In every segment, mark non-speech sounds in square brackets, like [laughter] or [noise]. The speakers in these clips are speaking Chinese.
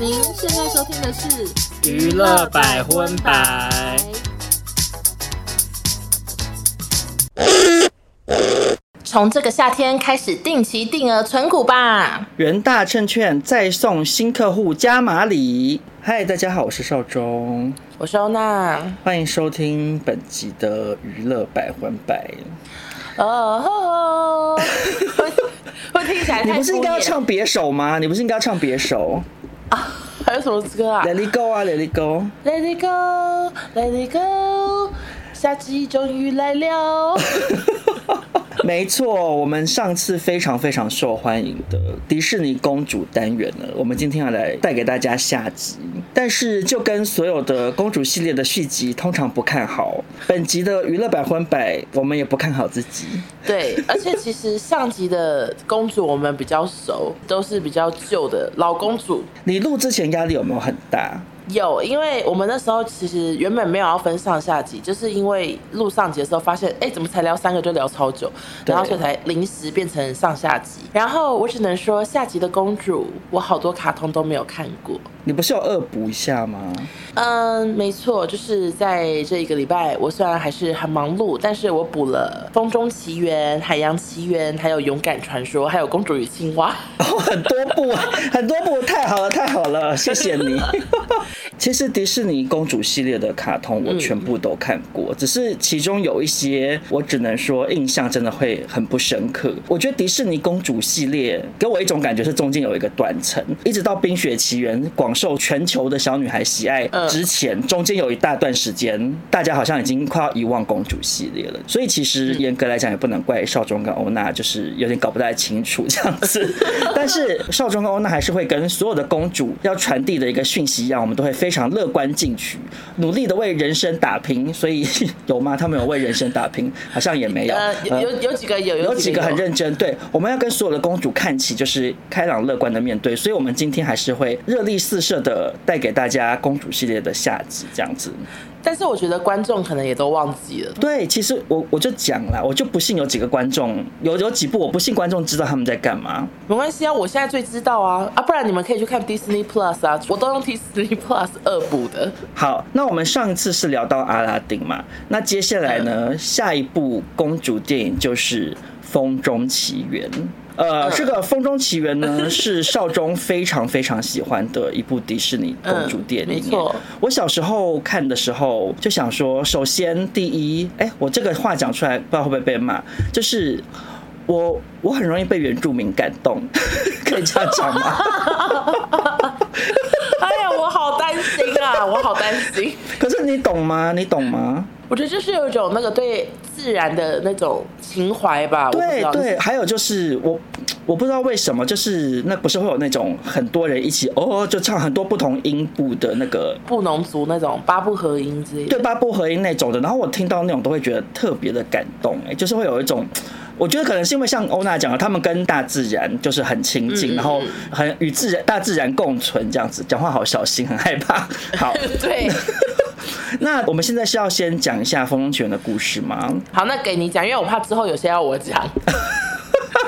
您现在收听的是娱乐百分百。从这个夏天开始定期定额存股吧！元大证券再送新客户加码礼。嗨，大家好，我是邵忠，我是欧娜，欢迎收听本集的娱乐百分百。哦，[laughs] 会听起来你不是应该要唱别首吗？你不是应该要唱别首啊？还有什么歌啊？Let it go 啊，Let it go，Let it go，Let it go，夏季终于来了。没错，我们上次非常非常受欢迎的迪士尼公主单元呢，我们今天要来带给大家下集。但是就跟所有的公主系列的续集，通常不看好。本集的娱乐百分百，我们也不看好自己。对，而且其实上集的公主我们比较熟，都是比较旧的老公主。你录之前压力有没有很大？有，因为我们那时候其实原本没有要分上下集，就是因为录上集的时候发现，哎，怎么才聊三个就聊超久，然后所以才临时变成上下集。然后我只能说，下集的公主，我好多卡通都没有看过。你不是要恶补一下吗？嗯，没错，就是在这一个礼拜，我虽然还是很忙碌，但是我补了《风中奇缘》《海洋奇缘》，还有《勇敢传说》，还有《公主与青蛙》哦，很多部，很多部，太好了，太好了，谢谢你。[laughs] 其实迪士尼公主系列的卡通我全部都看过，嗯，只是其中有一些我只能说印象真的会很不深刻。我觉得迪士尼公主系列给我一种感觉是中间有一个断层，一直到《冰雪奇缘》广受全球的小女孩喜爱之前，中间有一大段时间大家好像已经快要遗忘公主系列了。所以其实严格来讲也不能怪少中跟欧娜，就是有点搞不太清楚这样子。[laughs] 但是少中跟欧娜还是会跟所有的公主要传递的一个讯息一样，我们都会非。非常乐观进取，努力的为人生打拼，所以有吗？他们有为人生打拼，好像也没有。呃，有有几个有，有几个很认真。对，我们要跟所有的公主看齐，就是开朗乐观的面对。所以，我们今天还是会热力四射的带给大家公主系列的下集，这样子。但是我觉得观众可能也都忘记了。对，其实我我就讲了，我就不信有几个观众有有几部我不信观众知道他们在干嘛。没关系啊，我现在最知道啊啊，不然你们可以去看 Disney Plus 啊，我都用 Disney Plus 二部的。好，那我们上一次是聊到阿拉丁嘛，那接下来呢，嗯、下一部公主电影就是《风中奇缘》。呃，这个《风中奇缘》呢，[laughs] 是少中非常非常喜欢的一部迪士尼公主电影。我小时候看的时候就想说，首先第一，哎，我这个话讲出来，不知道会不会被骂，就是我我很容易被原住民感动，[laughs] 可以这样讲吗？[laughs] 哎呀，我好担心啊，我好担心。可是你懂吗？你懂吗？我觉得就是有一种那个对自然的那种情怀吧。对对，还有就是我我不知道为什么，就是那不是会有那种很多人一起哦，就唱很多不同音部的那个布农族那种八部合音之类的。对，八部合音那种的。然后我听到那种都会觉得特别的感动，哎，就是会有一种，我觉得可能是因为像欧娜讲的，他们跟大自然就是很亲近，嗯，然后很与自然大自然共存这样子。讲话好小心，很害怕。好，[laughs] 对。[laughs] [laughs] 那我们现在是要先讲一下《风中奇缘》的故事吗？好，那给你讲，因为我怕之后有些要我讲。[laughs]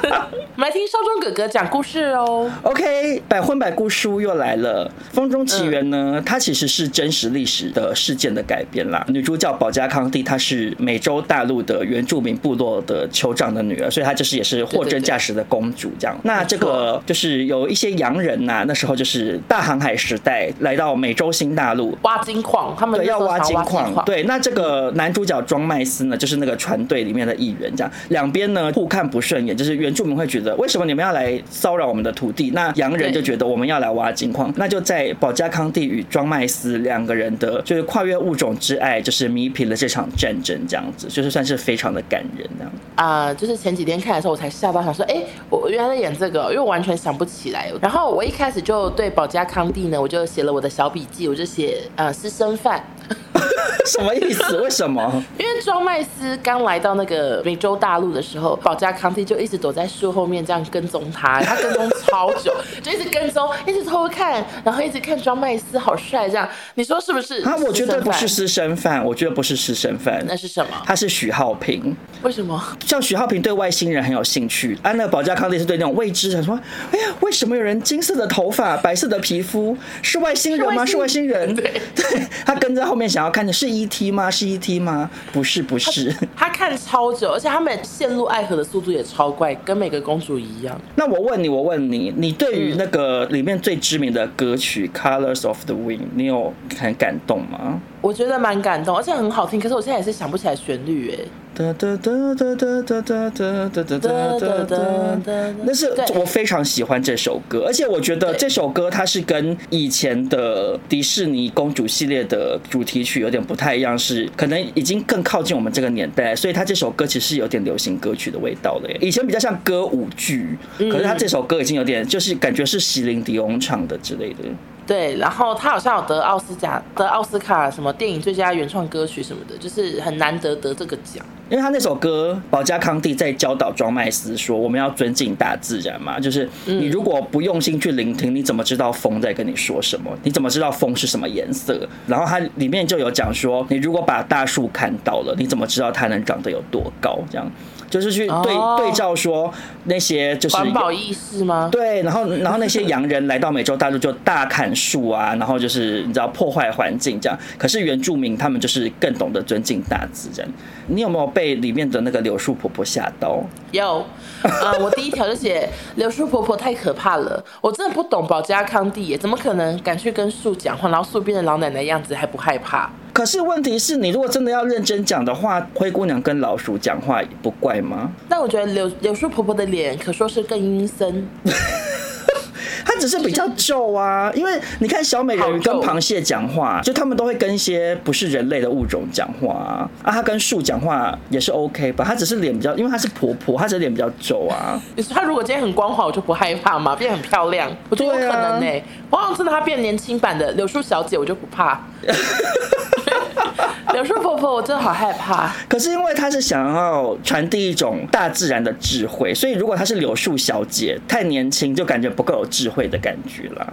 我 [laughs] 们来听少中哥哥讲故事哦。OK，百分百故事屋又来了。《风中奇缘》呢，它其实是真实历史的事件的改编啦。女主角保加康蒂，她是美洲大陆的原住民部落的酋长的女儿，所以她就是也是货真价实的公主这样。那这个就是有一些洋人呐、啊，那时候就是大航海时代来到美洲新大陆挖金矿，他们要挖金矿。对，那这个男主角庄麦斯呢，就是那个船队里面的一员，这样两边呢互看不顺眼，就是原住民会觉得。为什么你们要来骚扰我们的土地？那洋人就觉得我们要来挖金矿，那就在保加康帝与庄麦斯两个人的，就是跨越物种之爱，就是弥平了这场战争，这样子，就是算是非常的感人这样。啊、呃，就是前几天看的时候，我才吓到，想说，哎、欸，我原来在演这个，因为我完全想不起来。然后我一开始就对保加康帝呢，我就写了我的小笔记，我就写呃私生饭。[laughs] 什么意思？为什么？[laughs] 因为庄麦斯刚来到那个美洲大陆的时候，保加康帝就一直躲在树后面这样跟踪他，他跟踪超久，就一直跟踪，一直偷看，然后一直看庄麦斯好帅这样。你说是不是？啊，我觉得不是私生饭，我觉得不是私生饭，那是什么？他是许浩平。为什么？[laughs] 像许浩平对外星人很有兴趣，啊，那个宝嘉康帝是对那种未知的说，哎呀，为什么有人金色的头发、白色的皮肤，是外星人吗？是外星人。对，[laughs] 对，他跟在后面想要看的是 E.T. 吗？是 E.T. 吗？不是，不是。他，他看超久，而且他们陷入爱河的速度也超快，跟每个公主一样。那我问你，我问你，你对于那个里面最知名的歌曲《Colors of the Wind》，你有很感动吗？我觉得蛮感动，而且很好听。可是我现在也是想不起来旋律，哎。哒哒哒哒哒哒哒哒哒哒哒。那是我非常喜欢这首歌，而且我觉得这首歌它是跟以前的迪士尼公主系列的主题曲有点不太一样，是可能已经更靠近我们这个年代，所以它这首歌其实有点流行歌曲的味道的。以前比较像歌舞剧，可是它这首歌已经有点就是感觉是席琳迪翁唱的之类的。对，然后他好像有得奥斯卡，得奥斯卡什么电影最佳原创歌曲什么的，就是很难得得这个奖。因为他那首歌，保加康蒂在教导庄麦斯说，我们要尊敬大自然嘛，就是你如果不用心去聆听，你怎么知道风在跟你说什么？你怎么知道风是什么颜色？然后它里面就有讲说，你如果把大树砍倒了，你怎么知道它能长得有多高？这样。就是去对对照说那些就是环保意识吗？对，然后然后那些洋人来到美洲大陆就大砍树啊，然后就是你知道破坏环境这样。可是原住民他们就是更懂得尊敬大自然。你有没有被里面的那个柳树婆婆吓到？有，呃，我第一条就写柳树婆婆太可怕了。我真的不懂保加康蒂耶，怎么可能敢去跟树讲话，然后树变成老奶奶样子还不害怕？可是问题是你如果真的要认真讲的话，灰姑娘跟老鼠讲话也不怪吗？但我觉得柳柳树婆婆的脸可说是更阴森。[laughs] 他只是比较皱啊，因为你看小美人鱼跟螃蟹讲话，就他们都会跟一些不是人类的物种讲话啊。啊，他跟树讲话也是 OK 吧？他只是脸比较，因为他是婆婆，他只是脸比较皱啊。[laughs] 你说他如果今天很光滑，我就不害怕吗？变很漂亮，我觉得有可能呢、欸。我好像真的他变年轻版的柳树小姐，我就不怕。[laughs] 柳树婆婆，我真的好害怕。可是因为她是想要传递一种大自然的智慧，所以如果她是柳树小姐，太年轻就感觉不够有智慧的感觉啦。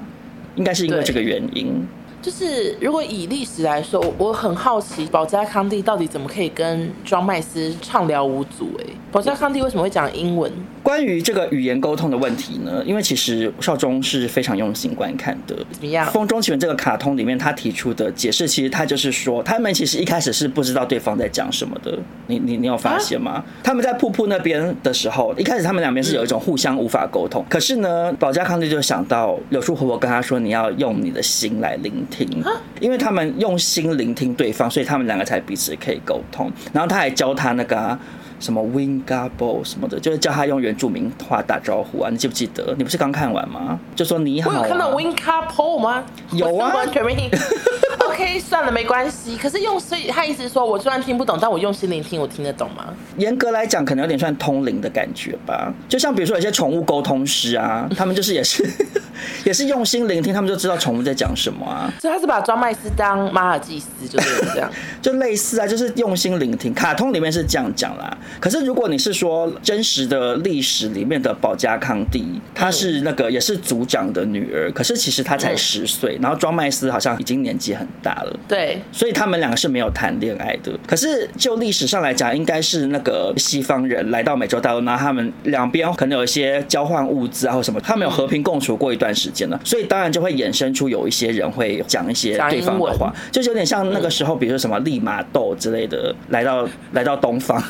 应该是因为这个原因。就是如果以历史来说，我很好奇保加康帝到底怎么可以跟庄麦斯畅聊无阻？哎，保加康帝为什么会讲英文？关于这个语言沟通的问题呢？因为其实少中是非常用心观看的。怎么样？《风中奇缘》这个卡通里面，他提出的解释，其实他就是说，他们其实一开始是不知道对方在讲什么的。你你你有发现吗？啊？他们在瀑布那边的时候，一开始他们两边是有一种互相无法沟通。可是呢，保加康帝就想到柳树婆婆跟他说：“你要用你的心来聆听。”听，因为他们用心聆听对方，所以他们两个才彼此可以沟通。然后他还教他那个、啊、什么 Wingabo 什么的，就是叫他用原住民话打招呼啊。你记不记得？你不是刚看完吗？就说你好、啊。我有看到 Wingabo 吗？有啊。[laughs] OK，算了，没关系。可是用，所以他意思是说，我虽然听不懂，但我用心聆听，我听得懂吗？严格来讲，可能有点算通灵的感觉吧。就像比如说，有些宠物沟通师啊，[laughs] 他们就是也是 [laughs] 也是用心聆听，他们就知道宠物在讲什么啊。所以他是把庄麦斯当马尔济斯，就是这样，就类似啊，就是用心聆听。卡通里面是这样讲啦。可是如果你是说真实的历史里面的保加康帝，她是那个也是族长的女儿，可是其实她才十岁，然后庄麦斯好像已经年纪很大。了，对，所以他们两个是没有谈恋爱的。可是就历史上来讲，应该是那个西方人来到美洲大陆，然后他们两边可能有一些交换物资啊，或什么，他们有和平共处过一段时间了，所以当然就会衍生出有一些人会讲一些对方的话，就是有点像那个时候，比如说什么利玛窦之类的，来到来到东方。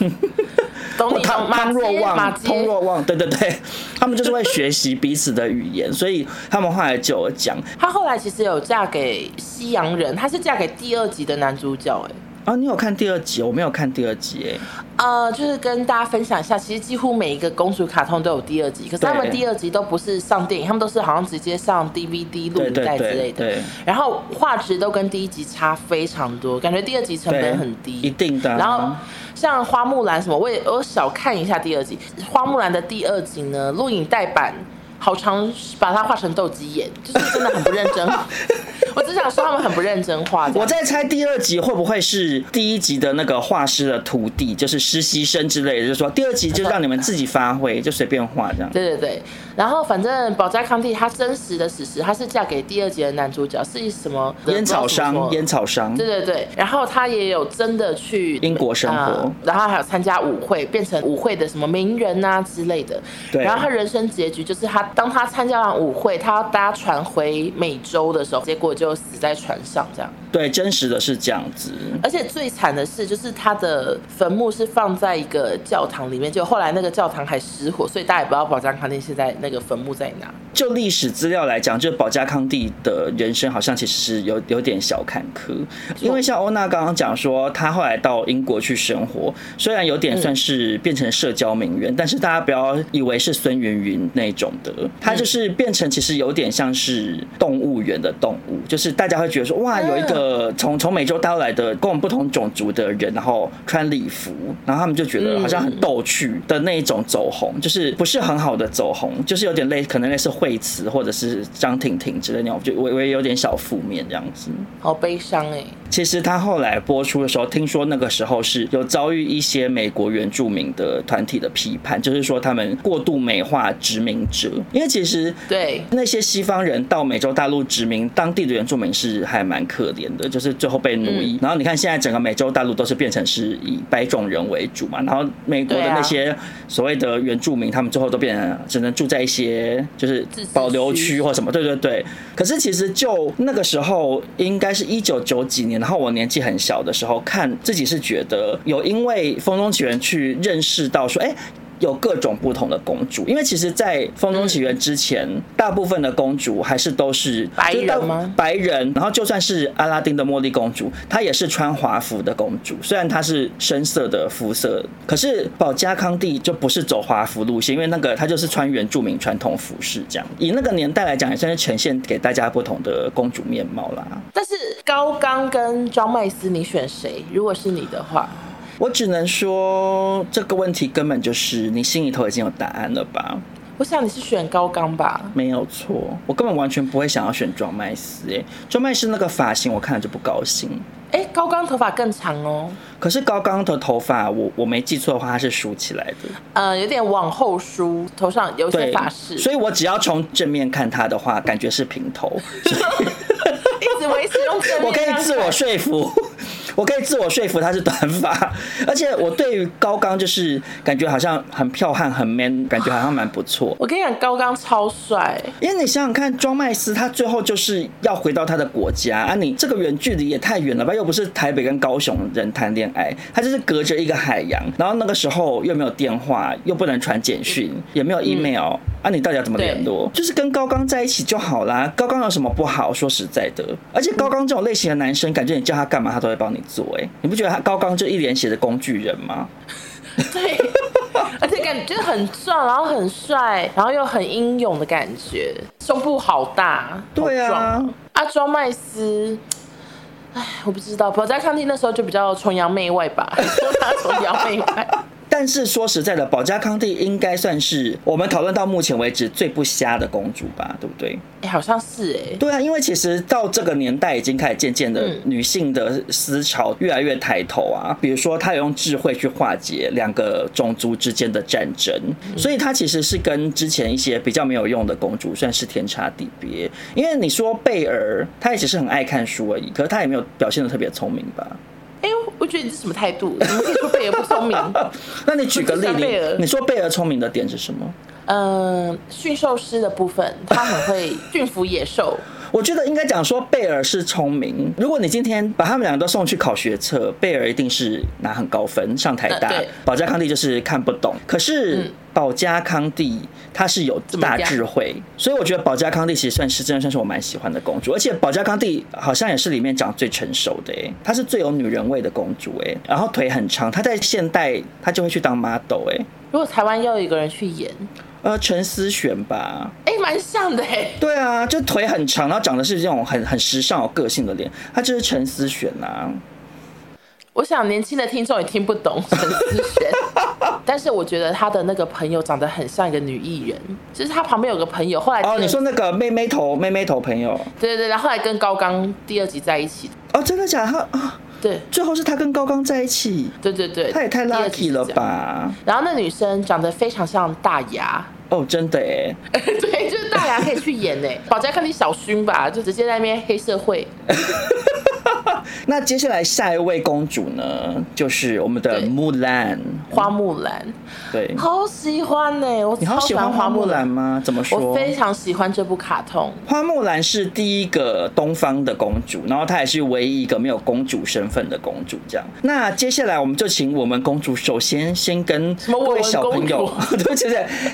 [laughs] 懂你，汤汤若望，通若望，对对对，[laughs] 他们就是会学习彼此的语言，所以他们后来就有讲。他后来其实有嫁给西洋人，他是嫁给第二集的男主角，哎。啊，你有看第二集？我没有看第二集，哎。呃，就是跟大家分享一下，其实几乎每一个公主卡通都有第二集，可是他们第二集都不是上电影，他们都是好像直接上 DVD 录影带之类的。然后画质都跟第一集差非常多，感觉第二集成本很低。一定的。然后。像花木兰什么，我也我少看一下第二集。花木兰的第二集呢，录影带版好长，把它画成斗鸡眼，就是真的很不认真。[laughs] 我只想说他们很不认真画。我在猜第二集会不会是第一集的那个画师的徒弟，就是实习生之类的，就是说第二集就让你们自己发挥，就随便画这样。对对对。然后反正宝嘉康帝她真实的史实，她是嫁给第二集的男主角，是一什么烟草商？烟草商。对对对。然后她也有真的去英国生活，嗯、然后还有参加舞会，变成舞会的什么名人啊之类的。对。然后她人生结局就是她当他参加完舞会，他要搭船回美洲的时候，结果就死在船上这样。对，真实的是这样子。而且最惨的是，就是他的坟墓是放在一个教堂里面，就后来那个教堂还失火，所以大家也不知道保加康定现在那个坟墓在哪。就历史资料来讲，就保加康帝的人生好像其实是有有点小坎坷，因为像欧娜刚刚讲说，她后来到英国去生活，虽然有点算是变成社交名媛，但是大家不要以为是孙云云那种的，她就是变成其实有点像是动物园的动物，就是大家会觉得说，哇，有一个从从美洲带来的跟我们不同种族的人，然后穿礼服，然后他们就觉得好像很逗趣的那一种走红，就是不是很好的走红，就是有点类可能类似惠慈或者是张婷婷之类那种，就微微有点小负面这样子，好悲伤哎。其实他后来播出的时候，听说那个时候是有遭遇一些美国原住民的团体的批判，就是说他们过度美化殖民者，因为其实对那些西方人到美洲大陆殖民当地的原住民是还蛮可怜的，就是最后被奴役。然后你看现在整个美洲大陆都是变成是以白种人为主嘛，然后美国的那些所谓的原住民，他们最后都变成只能住在一些就是保留区或什么，对对对。可是其实就那个时候，应该是一九九几年。然后我年纪很小的时候，看自己是觉得有因为《风中奇缘》去认识到说，哎。有各种不同的公主，因为其实，在《风中奇缘》之前，大部分的公主还是都是白人吗？白人，然后就算是阿拉丁的茉莉公主，她也是穿华服的公主，虽然她是深色的肤色，可是保加康帝就不是走华服路线，因为那个她就是穿原住民传统服饰这样。以那个年代来讲，也算是呈现给大家不同的公主面貌啦。但是高刚跟庄麦斯，你选谁？如果是你的话？我只能说这个问题根本就是你心里头已经有答案了吧？我想你是选高冈吧？没有错，我根本完全不会想要选庄麦斯。哎，庄麦斯那个发型我看了就不高兴。哎，高冈头发更长哦。可是高冈的头发，我我没记错的话，它是梳起来的。呃，有点往后梳，头上有些发饰。所以我只要从正面看他的话，感觉是平头。[laughs] 一直维持用正面，[laughs] 我可以自我说服。我可以自我说服他是短发，[laughs] 而且我对于高刚就是感觉好像很剽悍、很 man，感觉好像蛮不错。我跟你讲，高刚超帅，因为你想想看，庄麦斯他最后就是要回到他的国家啊，你这个远距离也太远了吧？又不是台北跟高雄人谈恋爱，他就是隔着一个海洋，然后那个时候又没有电话，又不能传简讯，也没有 email，嗯，啊，你到底要怎么联络？就是跟高刚在一起就好啦。高刚有什么不好？说实在的，而且高刚这种类型的男生，感觉你叫他干嘛，他都会帮你做。哎，你不觉得他高刚就一脸写的工具人吗？[laughs] 对，而且感觉很壮，然后很帅，然后又很英勇的感觉，胸部好大，对啊。阿庄麦斯，哎，我不知道，宝嘉康蒂那时候就比较崇洋媚外吧，[laughs] 说他崇洋媚外。但是说实在的，保加康帝应该算是我们讨论到目前为止最不瞎的公主吧，对不对？哎，好像是哎。对啊，因为其实到这个年代已经开始渐渐的女性的思潮越来越抬头啊。比如说，她有用智慧去化解两个种族之间的战争，所以她其实是跟之前一些比较没有用的公主算是天差地别。因为你说贝尔，她也只是很爱看书而已，可是她也没有表现的特别聪明吧？哎，我觉得你是什么态度？[laughs] 怎么可以说贝儿不聪明？[laughs] 那你举个例子，你说贝儿聪明的点是什么？嗯，驯兽师的部分，他很会驯服野兽。[laughs] 我觉得应该讲说贝儿是聪明。如果你今天把他们两个都送去考学测，贝儿一定是拿很高分上台大，保加康帝就是看不懂。可是宝嘉康帝他是有大智慧，所以我觉得保加康帝其实算是真的算是我蛮喜欢的公主。而且保加康帝好像也是里面长最成熟的，哎，她是最有女人味的公主，哎，然后腿很长，她在现代她就会去当 model，哎。如果台湾要有一个人去演。呃，陈思璇吧，哎、欸，蛮像的哎。对啊，就腿很长，然后长得是这种很很时尚、有个性的脸，她就是陈思璇呐。我想年轻的听众也听不懂陈思璇，[laughs] 但是我觉得他的那个朋友长得很像一个女艺人，就是他旁边有个朋友，后来哦，你说那个妹妹头妹妹头朋友，对对对，然后后来跟高刚第二集在一起，哦，真的假的？他啊，对，最后是他跟高刚在一起，对对对，他也太 lucky 了吧？然后那女生长得非常像大牙。哦，真的哎，[laughs] 对，就是大牙可以去演哎，保家看你小薰吧，就直接在那边黑社会。[laughs] [laughs] 那接下来下一位公主呢，就是我们的木兰，花木兰。对，好喜欢呢，我你好喜欢花木兰吗？怎么说？我非常喜欢这部卡通。花木兰是第一个东方的公主，然后她也是唯一一个没有公主身份的公主。这样，那接下来我们就请我们公主首先先跟各位小朋友，[laughs] 对不起，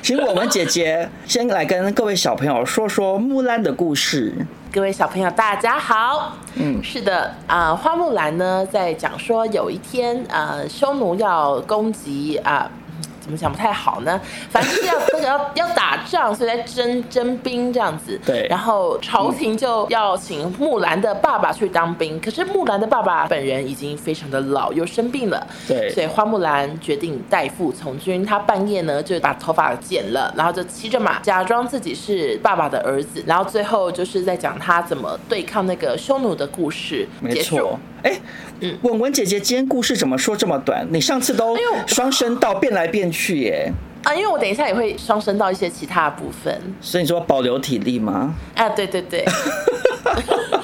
请我们姐姐先来跟各位小朋友说说木兰的故事。各位小朋友，大家好。嗯，是的，啊、呃，花木兰呢，在讲说有一天，呃，匈奴要攻击啊。呃怎么讲不太好呢？[laughs] 反正是要那个要要打仗，所以在征征兵这样子。对。然后朝廷就要请木兰的爸爸去当兵，可是木兰的爸爸本人已经非常的老，又生病了。对。所以花木兰决定代父从军。她半夜呢就把头发剪了，然后就骑着马，假装自己是爸爸的儿子。然后最后就是在讲他怎么对抗那个匈奴的故事。没错。哎。嗯，文文姐姐，今天故事怎么说这么短？你上次都双声道变来变去耶。啊，因为我等一下也会双升到一些其他的部分。所以你说保留体力吗？啊，对对对。[laughs]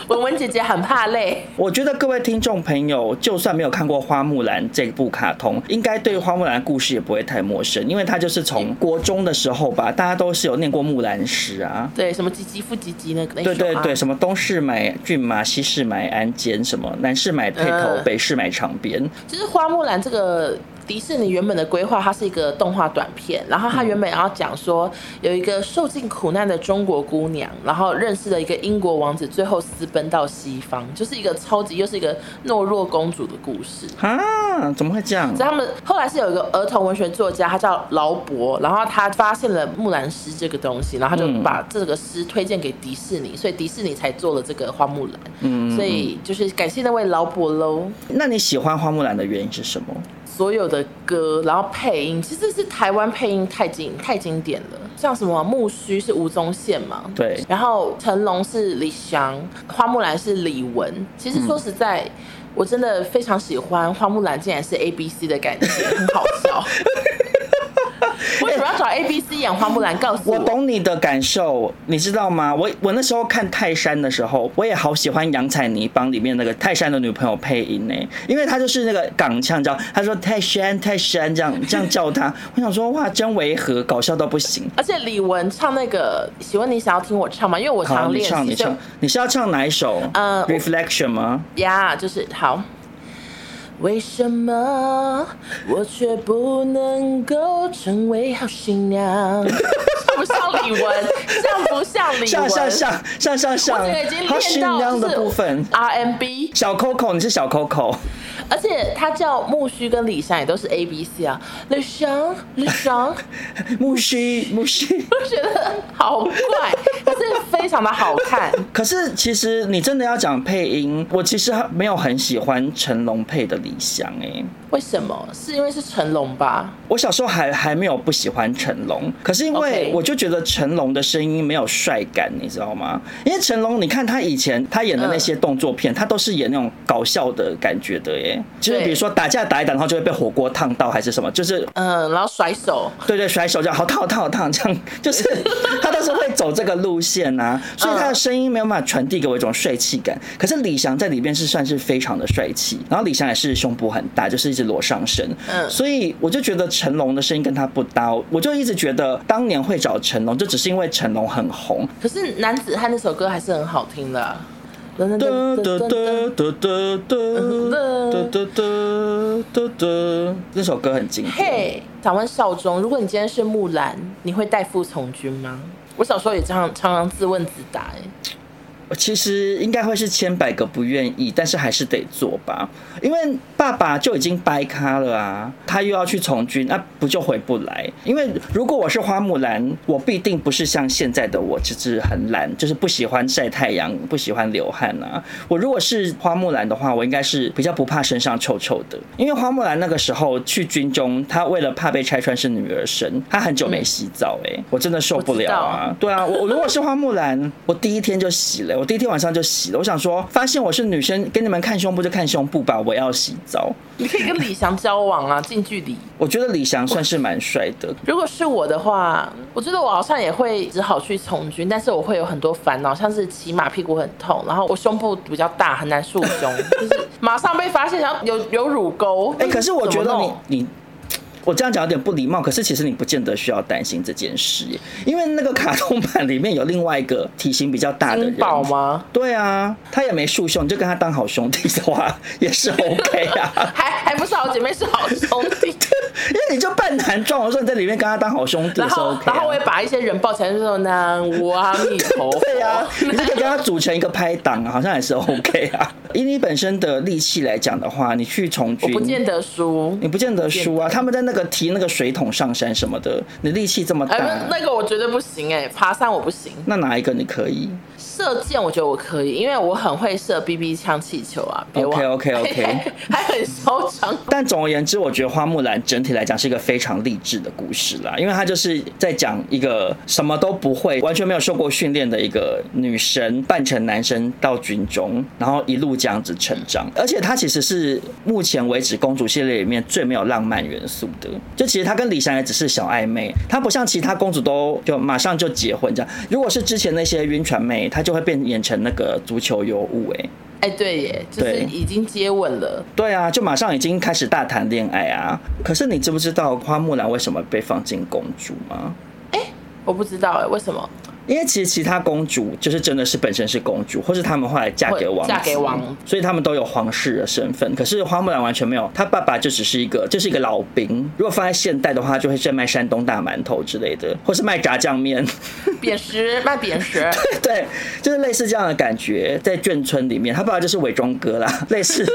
文文姐姐很怕累。我觉得各位听众朋友，就算没有看过《花木兰》这部卡通，应该对花木兰的故事也不会太陌生，因为它就是从国中的时候吧，大家都是有念过木兰诗啊。对，什么唧唧复唧唧那个。对对对，什么东市买骏马，西市买鞍鞯，什么南市买辔头，呃、北市买长鞭。其实花木兰这个。迪士尼原本的规划，它是一个动画短片，然后它原本要讲说有一个受尽苦难的中国姑娘，然后认识了一个英国王子，最后私奔到西方，就是一个超级又是一个懦弱公主的故事啊？怎么会这样？所以他们后来是有一个儿童文学作家，他叫劳勃，然后他发现了木兰诗这个东西，然后他就把这个诗推荐给迪士尼，所以迪士尼才做了这个花木兰。嗯，所以就是感谢那位劳勃喽。那你喜欢花木兰的原因是什么？所有的歌，然后配音，其实是台湾配音太经太经典了。像什么木须是吴宗宪嘛？对。然后成龙是李翔，花木兰是李玟。其实说实在，嗯、我真的非常喜欢花木兰，竟然是 A B C 的感觉，很好笑。为什么要找 A B C 演花木兰？告诉我，我懂你的感受，你知道吗？我我那时候看泰山的时候，我也好喜欢杨采妮帮里面那个泰山的女朋友配音呢，因为她就是那个港腔，叫她说泰山泰山这样这样叫她，我想说哇，真违和，搞笑到不行。而且李玟唱那个，请问你想要听我唱吗？因为我常练习。你唱，你唱，你是要唱哪一首？嗯，Reflection 吗？呀，就是好。为什么我却不能够成为好新娘？[laughs] 像不像李玟？像不像李玟？像像像像像像。我已经好新娘的部分。RMB。小 Coco，你是小 Coco。而且他叫木须跟李湘也都是 A B C 啊，李湘李湘，[laughs] 木须木须，我觉得好怪，可是非常的好看。[laughs] 可是其实你真的要讲配音，我其实没有很喜欢成龙配的李湘哎。为什么？是因为是成龙吧？我小时候还还没有不喜欢成龙，可是因为我就觉得成龙的声音没有帅感，你知道吗？因为成龙，你看他以前他演的那些动作片，他都是演那种搞笑的感觉的耶。就是比如说打架打一打，然后就会被火锅烫到，还是什么？就是嗯，然后甩手，对对，甩手这样，好烫好烫好烫，这样就是 [laughs] 他都是会走这个路线啊，所以他的声音没有办法传递给我一种帅气感。可是李翔在里边是算是非常的帅气，然后李翔也是胸部很大，就是一直裸上身，嗯，所以我就觉得成龙的声音跟他不搭，我就一直觉得当年会找成龙，就只是因为成龙很红。可是男子汉那首歌还是很好听的。哒哒哒哒哒哒哒哒哒哒哒，这首歌很经典。嘿，想问少中，如果你今天是木兰，你会代父从军吗？我小时候也常常常自问自答。哎，其实应该会是千百个不愿意，但是还是得做吧，因为爸爸就已经掰咖了啊，他又要去从军，那、啊、不就回不来？因为如果我是花木兰，我必定不是像现在的我，就是很懒，就是不喜欢晒太阳，不喜欢流汗啊。我如果是花木兰的话，我应该是比较不怕身上臭臭的，因为花木兰那个时候去军中，她为了怕被拆穿是女儿身，她很久没洗澡、欸，哎，我真的受不了啊！对啊，我如果是花木兰，我第一天就洗了，我第一天晚上就洗了。我想说，发现我是女生，跟你们看胸部就看胸部吧，我要洗澡。你可以跟李翔交往啊，近距离。我觉得李翔算是蛮帅的。如果是我的话，我觉得我好像也会只好去从军，但是我会有很多烦恼，像是骑马屁股很痛，然后我胸部比较大，很难束胸，就是马上被发现，然后有有乳沟。哎、欸，可是我觉得你你。我这样讲有点不礼貌，可是其实你不见得需要担心这件事，因为那个卡通版里面有另外一个体型比较大的人。宝吗？对啊，他也没束胸，你就跟他当好兄弟的话 [laughs] 也是 OK 啊。还还不是好姐妹，是好兄弟。[laughs] 因为你就扮男装，我说你在里面跟他当好兄弟是，OK 啊，然后然后我也把一些人抱起来，就说南无阿弥陀佛。[laughs] 对啊，你就可以跟他组成一个拍档，好像也是 OK 啊。以你本身的力气来讲的话，你去从军，我不见得输，你不见得输啊。他们在那个。提那个水桶上山什么的，你力气这么大，欸，那个我绝对不行哎，爬山我不行。那哪一个你可以？射箭我觉得我可以，因为我很会射 BB 枪气球啊。OK OK OK，还很嚣张。但总而言之，我觉得花木兰整体来讲是一个非常励志的故事啦，因为她就是在讲一个什么都不会、完全没有受过训练的一个女神扮成男生到军中，然后一路这样子成长。而且她其实是目前为止公主系列里面最没有浪漫元素的。就其实他跟李珊也只是小暧昧，他不像其他公主都就马上就结婚这样。如果是之前那些晕船妹，她就会变演成那个足球尤物哎哎对耶，就是已经接吻了。对啊，就马上已经开始大谈恋爱啊。可是你知不知道花木兰为什么被放进公主吗？哎，我不知道哎，为什么？因为其实其他公主就是真的是本身是公主，或是他们后来嫁给王子，嫁给王，所以他们都有皇室的身份。可是花木兰完全没有，她爸爸就只是一个，就是一个老兵。如果放在现代的话，就会是卖山东大馒头之类的，或是卖炸酱面，扁食卖扁食，[laughs] 对，就是类似这样的感觉。在眷村里面，他爸爸就是伪装哥啦，类似。[laughs]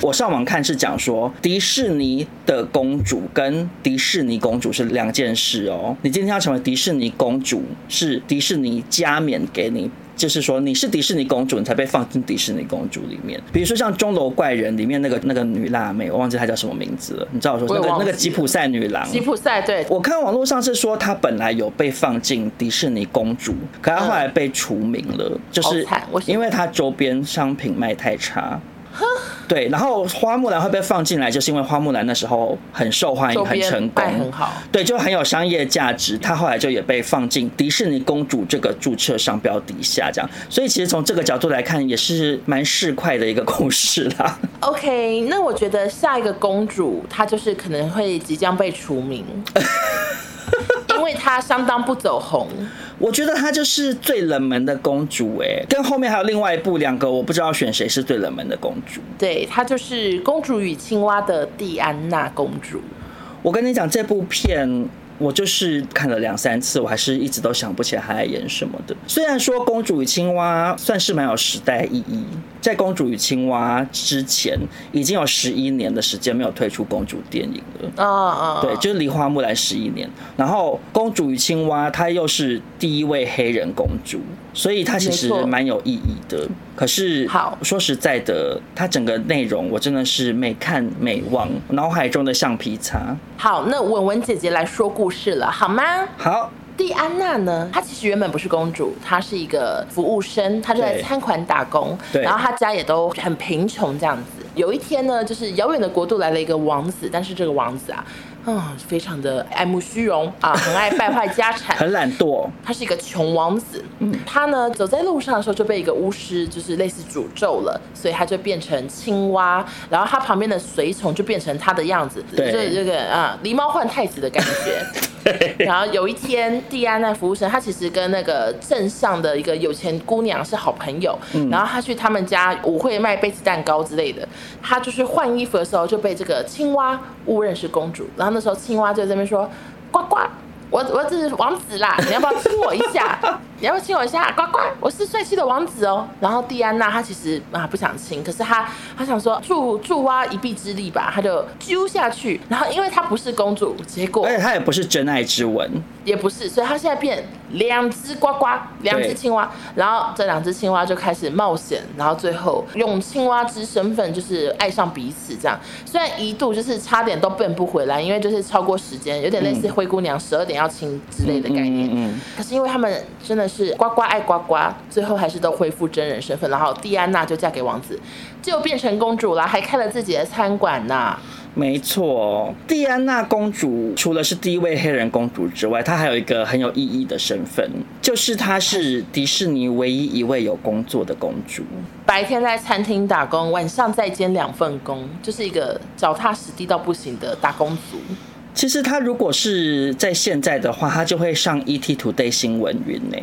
我上网看是讲说，迪士尼的公主跟迪士尼公主是两件事哦。你今天要成为迪士尼公主，是迪士尼加冕给你，就是说你是迪士尼公主，你才被放进迪士尼公主里面。比如说像《钟楼怪人》里面那个那个女辣妹，我忘记她叫什么名字了。你知道我说那个那个吉普赛女郎？吉普赛对。我看网络上是说她本来有被放进迪士尼公主，可她后来被除名了，嗯、就是因为她周边商品卖太差。[laughs] 对，然后花木兰会被放进来，就是因为花木兰那时候很受欢迎、很成功，很好，对，就很有商业价值。她后来就也被放进迪士尼公主这个注册商标底下，这样。所以其实从这个角度来看，也是蛮市侩的一个故事啦。[laughs] OK，那我觉得下一个公主她就是可能会即将被除名。[laughs] 因为她相当不走红，我觉得她就是最冷门的公主哎，跟后面还有另外一部两个，我不知道选谁是最冷门的公主。对，她就是《公主与青蛙》的蒂安娜公主。我跟你讲，这部片我就是看了两三次，我还是一直都想不起来她在演什么的。虽然说《公主与青蛙》算是蛮有时代意义。在《公主与青蛙》之前，已经有十一年的时间没有推出公主电影了。啊啊，对，就是离花木兰十一年。然后，《公主与青蛙》它又是第一位黑人公主，所以它其实蛮有意义的。可是，好说实在的，它整个内容我真的是每看每忘，脑海中的橡皮擦。好，那文文姐姐来说故事了，好吗？好。蒂安娜呢？她其实原本不是公主，她是一个服务生，她就在餐馆打工。对。然后她家也都很贫穷这样子。有一天呢，就是遥远的国度来了一个王子，但是这个王子啊，啊、哦，非常的爱慕虚荣啊，[laughs] 很爱败坏家产，很懒惰。他是一个穷王子。嗯。他呢，走在路上的时候就被一个巫师，就是类似诅咒了，所以他就变成青蛙，然后他旁边的随从就变成他的样子，就是这个啊，狸猫换太子的感觉。[laughs] 然后有一天，蒂安娜服务生，她其实跟那个镇上的一个有钱姑娘是好朋友。嗯、然后她去他们家舞会卖杯子蛋糕之类的。她就是换衣服的时候就被这个青蛙误认是公主。然后那时候青蛙就在那边说：“呱呱，我我这是王子啦，你要不要亲我一下？”你要不要亲我一下？呱呱，我是帅气的王子哦。然后蒂安娜她其实啊不想亲，可是她她想说助助蛙一臂之力吧，她就揪下去。然后因为她不是公主，结果而且她也不是真爱之吻，也不是，所以她现在变两只呱呱，两只青蛙。然后这两只青蛙就开始冒险，然后最后用青蛙之身份就是爱上彼此这样。虽然一度就是差点都变不回来，因为就是超过时间，有点类似灰姑娘十二点要亲之类的概念。嗯，嗯，嗯，可是因为他们真的是呱呱爱呱呱，最后还是都恢复真人身份，然后蒂安娜就嫁给王子，就变成公主了，还开了自己的餐馆呢。没错，蒂安娜公主除了是第一位黑人公主之外，她还有一个很有意义的身份，就是她是迪士尼唯一一位有工作的公主。白天在餐厅打工，晚上再兼两份工，就是一个脚踏实地到不行的打工族。其实他如果是在现在的话，他就会上 ET Today 新闻云呢。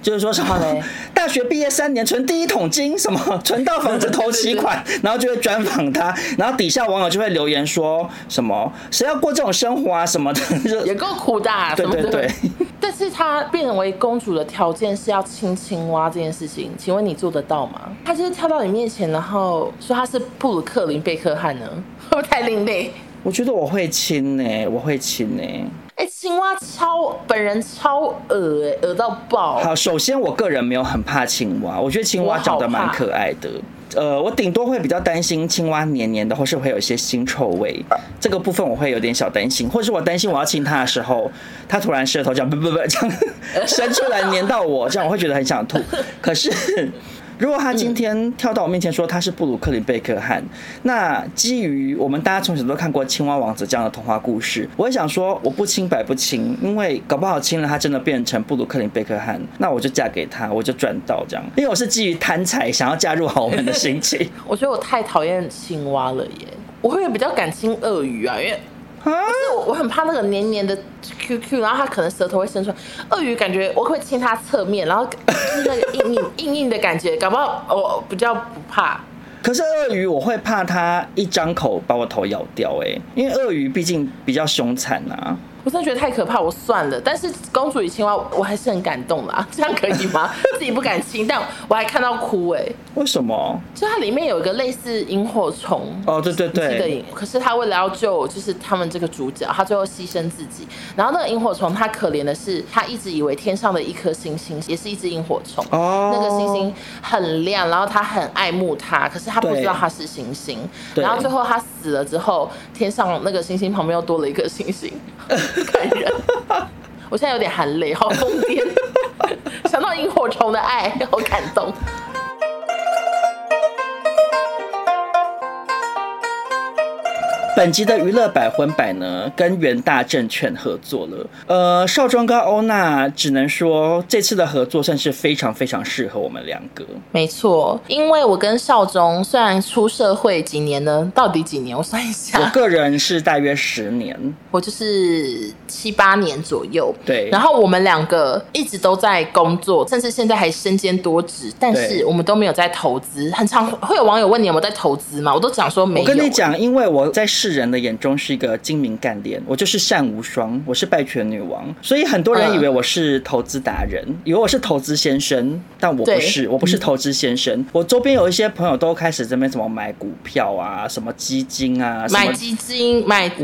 就是说什么呢？大学毕业三年存第一桶金，什么存到房子头期款，然后就会专访他，然后底下网友就会留言说什么谁要过这种生活啊什么的，[laughs] 也够苦的。对对对。但是她变为公主的条件是要亲青蛙这件事情，请问你做得到吗？她就是跳到你面前，然后说她是布鲁克林贝克汉呢，会不会太另类？我觉得我会亲呢，我会亲呢。哎、欸，青蛙超本人超恶哎，恶到爆。好，首先我个人没有很怕青蛙，我觉得青蛙长得蛮可爱的。呃，我顶多会比较担心青蛙黏黏的，或是会有一些腥臭味，这个部分我会有点小担心，或是我担心我要亲它的时候，它突然舌头这样不不不这样 [laughs] 伸出来黏到我，这样我会觉得很想吐。可是。如果他今天跳到我面前说他是布鲁克林贝克汉，那基于我们大家从小都看过青蛙王子这样的童话故事，我也想说我不亲白不亲，因为搞不好亲了他真的变成布鲁克林贝克汉，[laughs] 那我就嫁给他，我就赚到这样。因为我是基于贪财想要嫁入豪门的心情。[laughs] 我觉得我太讨厌青蛙了耶，我会比较敢亲鳄鱼啊，因为。可是我我很怕那个黏黏的 QQ，然后它可能舌头会伸出来。鳄鱼感觉我会亲它侧面，然后就是那个硬硬硬硬的感觉，搞不好我比较不怕。可是鳄鱼我会怕它一张口把我头咬掉哎，因为鳄鱼毕竟比较凶残啊。我真的觉得太可怕，我算了。但是公主与青蛙，我还是很感动啦。[laughs] 这样可以吗？[laughs] 自己不敢亲，但我还看到哭哎。为什么？就它里面有一个类似萤火虫哦，对对对。的可是他为了要救，就是他们这个主角，他最后牺牲自己。然后那个萤火虫，他可怜的是，他一直以为天上的一颗星星也是一只萤火虫。哦。那个星星很亮，然后他很爱慕它，可是他不知道它是星星。然后最后他死了之后，天上那个星星旁边又多了一颗星星。[laughs] 感人，[laughs] 我现在有点含泪，好疯癫，想到萤火虫的爱，好感动。本集的娱乐百分百呢，跟元大证券合作了。呃，少庄跟欧娜只能说这次的合作算是非常非常适合我们两个。没错，因为我跟少庄虽然出社会几年呢，到底几年？我算一下，我个人是大约十年，我就是七八年左右。对，然后我们两个一直都在工作，甚至现在还身兼多职，但是我们都没有在投资。很常会有网友问你有没有在投资嘛？我都讲说没有。我跟你讲，因为我在试。人的眼中是一个精明干练，我就是善无双，我是败犬女王，所以很多人以为我是投资达人，嗯，以为我是投资先生，但我不是，我不是投资先生。嗯、[laughs] 我周边有一些朋友都开始这边怎么买股票啊，什么基金啊，买基金，买期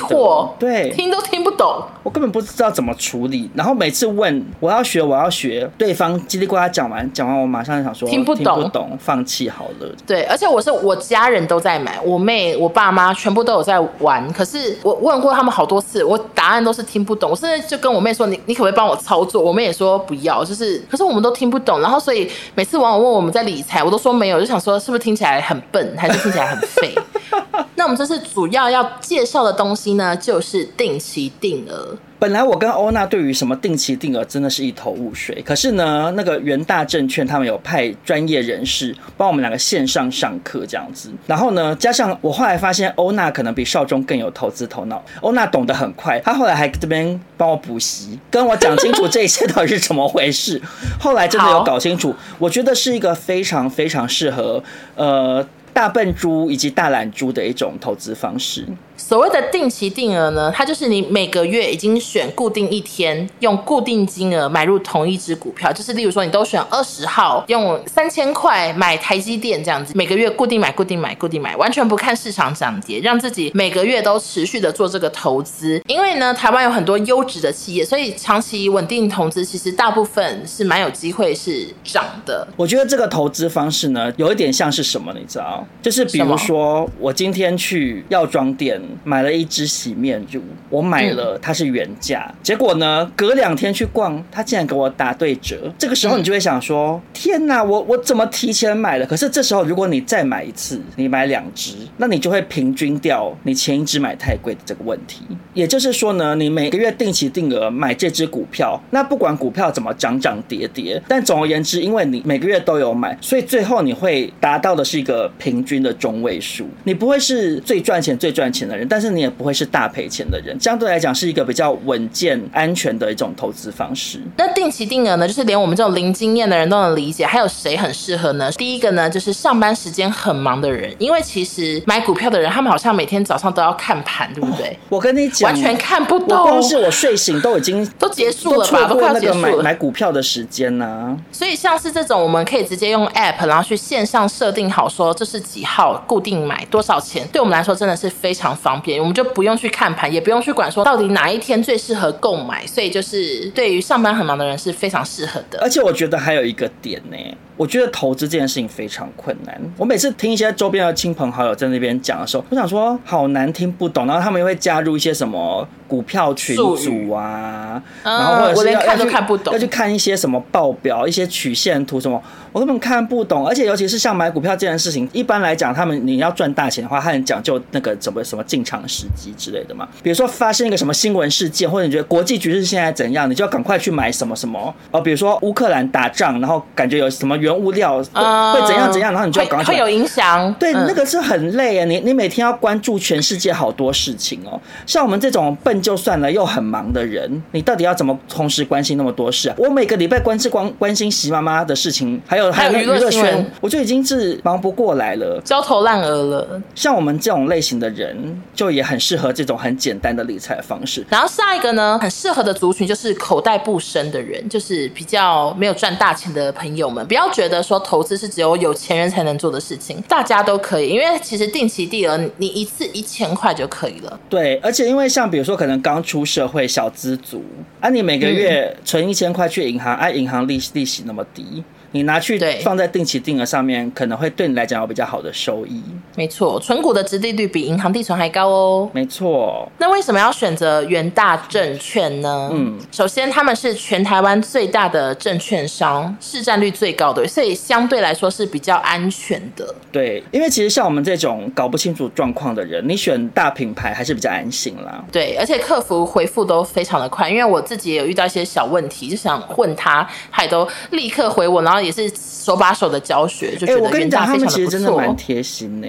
货，对，听都听不懂，我根本不知道怎么处理。然后每次问我要学，我要学，对方叽里呱啦讲完，讲完我马上就想说听不懂，听不懂，放弃好了。对，而且我是我家人都在买，我妹、我爸妈全部。都有在玩，可是我问过他们好多次，我答案都是听不懂。我现在就跟我妹说：“你你可不可以帮我操作？”我妹也说不要，就是可是我们都听不懂。然后所以每次网友问我们在理财，我都说没有，就想说是不是听起来很笨，还是听起来很废？[laughs] 那我们这次主要要介绍的东西呢，就是定期定额。本来我跟欧娜对于什么定期定额真的是一头雾水，可是呢，那个元大证券他们有派专业人士帮我们两个线上上课这样子，然后呢，加上我后来发现欧娜可能比少中更有投资头脑，欧娜懂得很快，她后来还这边帮我补习，跟我讲清楚这一切到底是怎么回事，[laughs] 后来真的有搞清楚，我觉得是一个非常非常适合呃大笨猪以及大懒猪的一种投资方式。所谓的定期定额呢，它就是你每个月已经选固定一天，用固定金额买入同一只股票，就是例如说你都选二十号，用三千块买台积电这样子，每个月固定买、固定买、固定买，完全不看市场涨跌，让自己每个月都持续的做这个投资。因为呢，台湾有很多优质的企业，所以长期稳定投资其实大部分是蛮有机会是涨的。我觉得这个投资方式呢，有一点像是什么，你知道？就是比如说我今天去药妆店买了一支洗面乳，我买了它是原价，结果呢，隔两天去逛，它竟然给我打对折。这个时候你就会想说：天哪，我我怎么提前买了？可是这时候如果你再买一次，你买两支，那你就会平均掉你前一支买太贵的这个问题。也就是说呢，你每个月定期定额买这支股票，那不管股票怎么涨涨跌跌，但总而言之，因为你每个月都有买，所以最后你会达到的是一个平均的中位数。你不会是最赚钱、最赚钱的人，但是你也不会是大赔钱的人。相对来讲，是一个比较稳健、安全的一种投资方式。那定期定额呢，就是连我们这种零经验的人都能理解。还有谁很适合呢？第一个呢，就是上班时间很忙的人，因为其实买股票的人，他们好像每天早上都要看盘，对不对？哦，我跟你讲，完全看不懂。我光是我睡醒都已经都结束了吧，都快结束了。买买股票的时间呢、啊？所以像是这种，我们可以直接用 App，然后去线上设定好，说这是几号，固定买多少钱，对我们来说真的是非常方我们就不用去看盘，也不用去管说到底哪一天最适合购买。所以就是对于上班很忙的人是非常适合的。而且我觉得还有一个点呢。我觉得投资这件事情非常困难。我每次听一些周边的亲朋好友在那边讲的时候，我想说好难听不懂，然后他们又会加入一些什么股票群组啊，然后或者是要看都看不懂，要去看一些什么报表、一些曲线图什么，我根本看不懂。而且尤其是像买股票这件事情，一般来讲，他们你要赚大钱的话，他很讲究那个怎么什么进场时机之类的嘛。比如说发生一个什么新闻事件，或者你觉得国际局势现在怎样，你就要赶快去买什么什么哦。比如说乌克兰打仗，然后感觉有什么。原物料会怎样怎样，然后你就要赶快会有影响。对，那个是很累啊。你你每天要关注全世界好多事情哦。像我们这种笨就算了，又很忙的人，你到底要怎么同时关心那么多事啊？我每个礼拜关是关关心习妈妈的事情，还有还有娱乐圈，我就已经是忙不过来了，焦头烂额了。像我们这种类型的人，就也很适合这种很简单的理财方式。然后下一个呢，很适合的族群就是口袋不深的人，就是比较没有赚大钱的朋友们，不要觉得说投资是只有有钱人才能做的事情，大家都可以，因为其实定期定额你一次一千块就可以了。对，而且因为像比如说可能刚出社会小资族，啊，你每个月存一千块去银行，啊，银行利息利息那么低。你拿去放在定期定额上面，可能会对你来讲有比较好的收益。没错，存股的殖利率比银行定存还高哦。没错。那为什么要选择元大证券呢？嗯，首先他们是全台湾最大的证券商，市占率最高的，所以相对来说是比较安全的。对，因为其实像我们这种搞不清楚状况的人，你选大品牌还是比较安心啦。对，而且客服回复都非常的快，因为我自己也有遇到一些小问题，就想问他，他也都立刻回我，然后。也是手把手的教学，就觉得元大非常的不错。哎，我跟你讲，他们其实真的蛮贴心呢。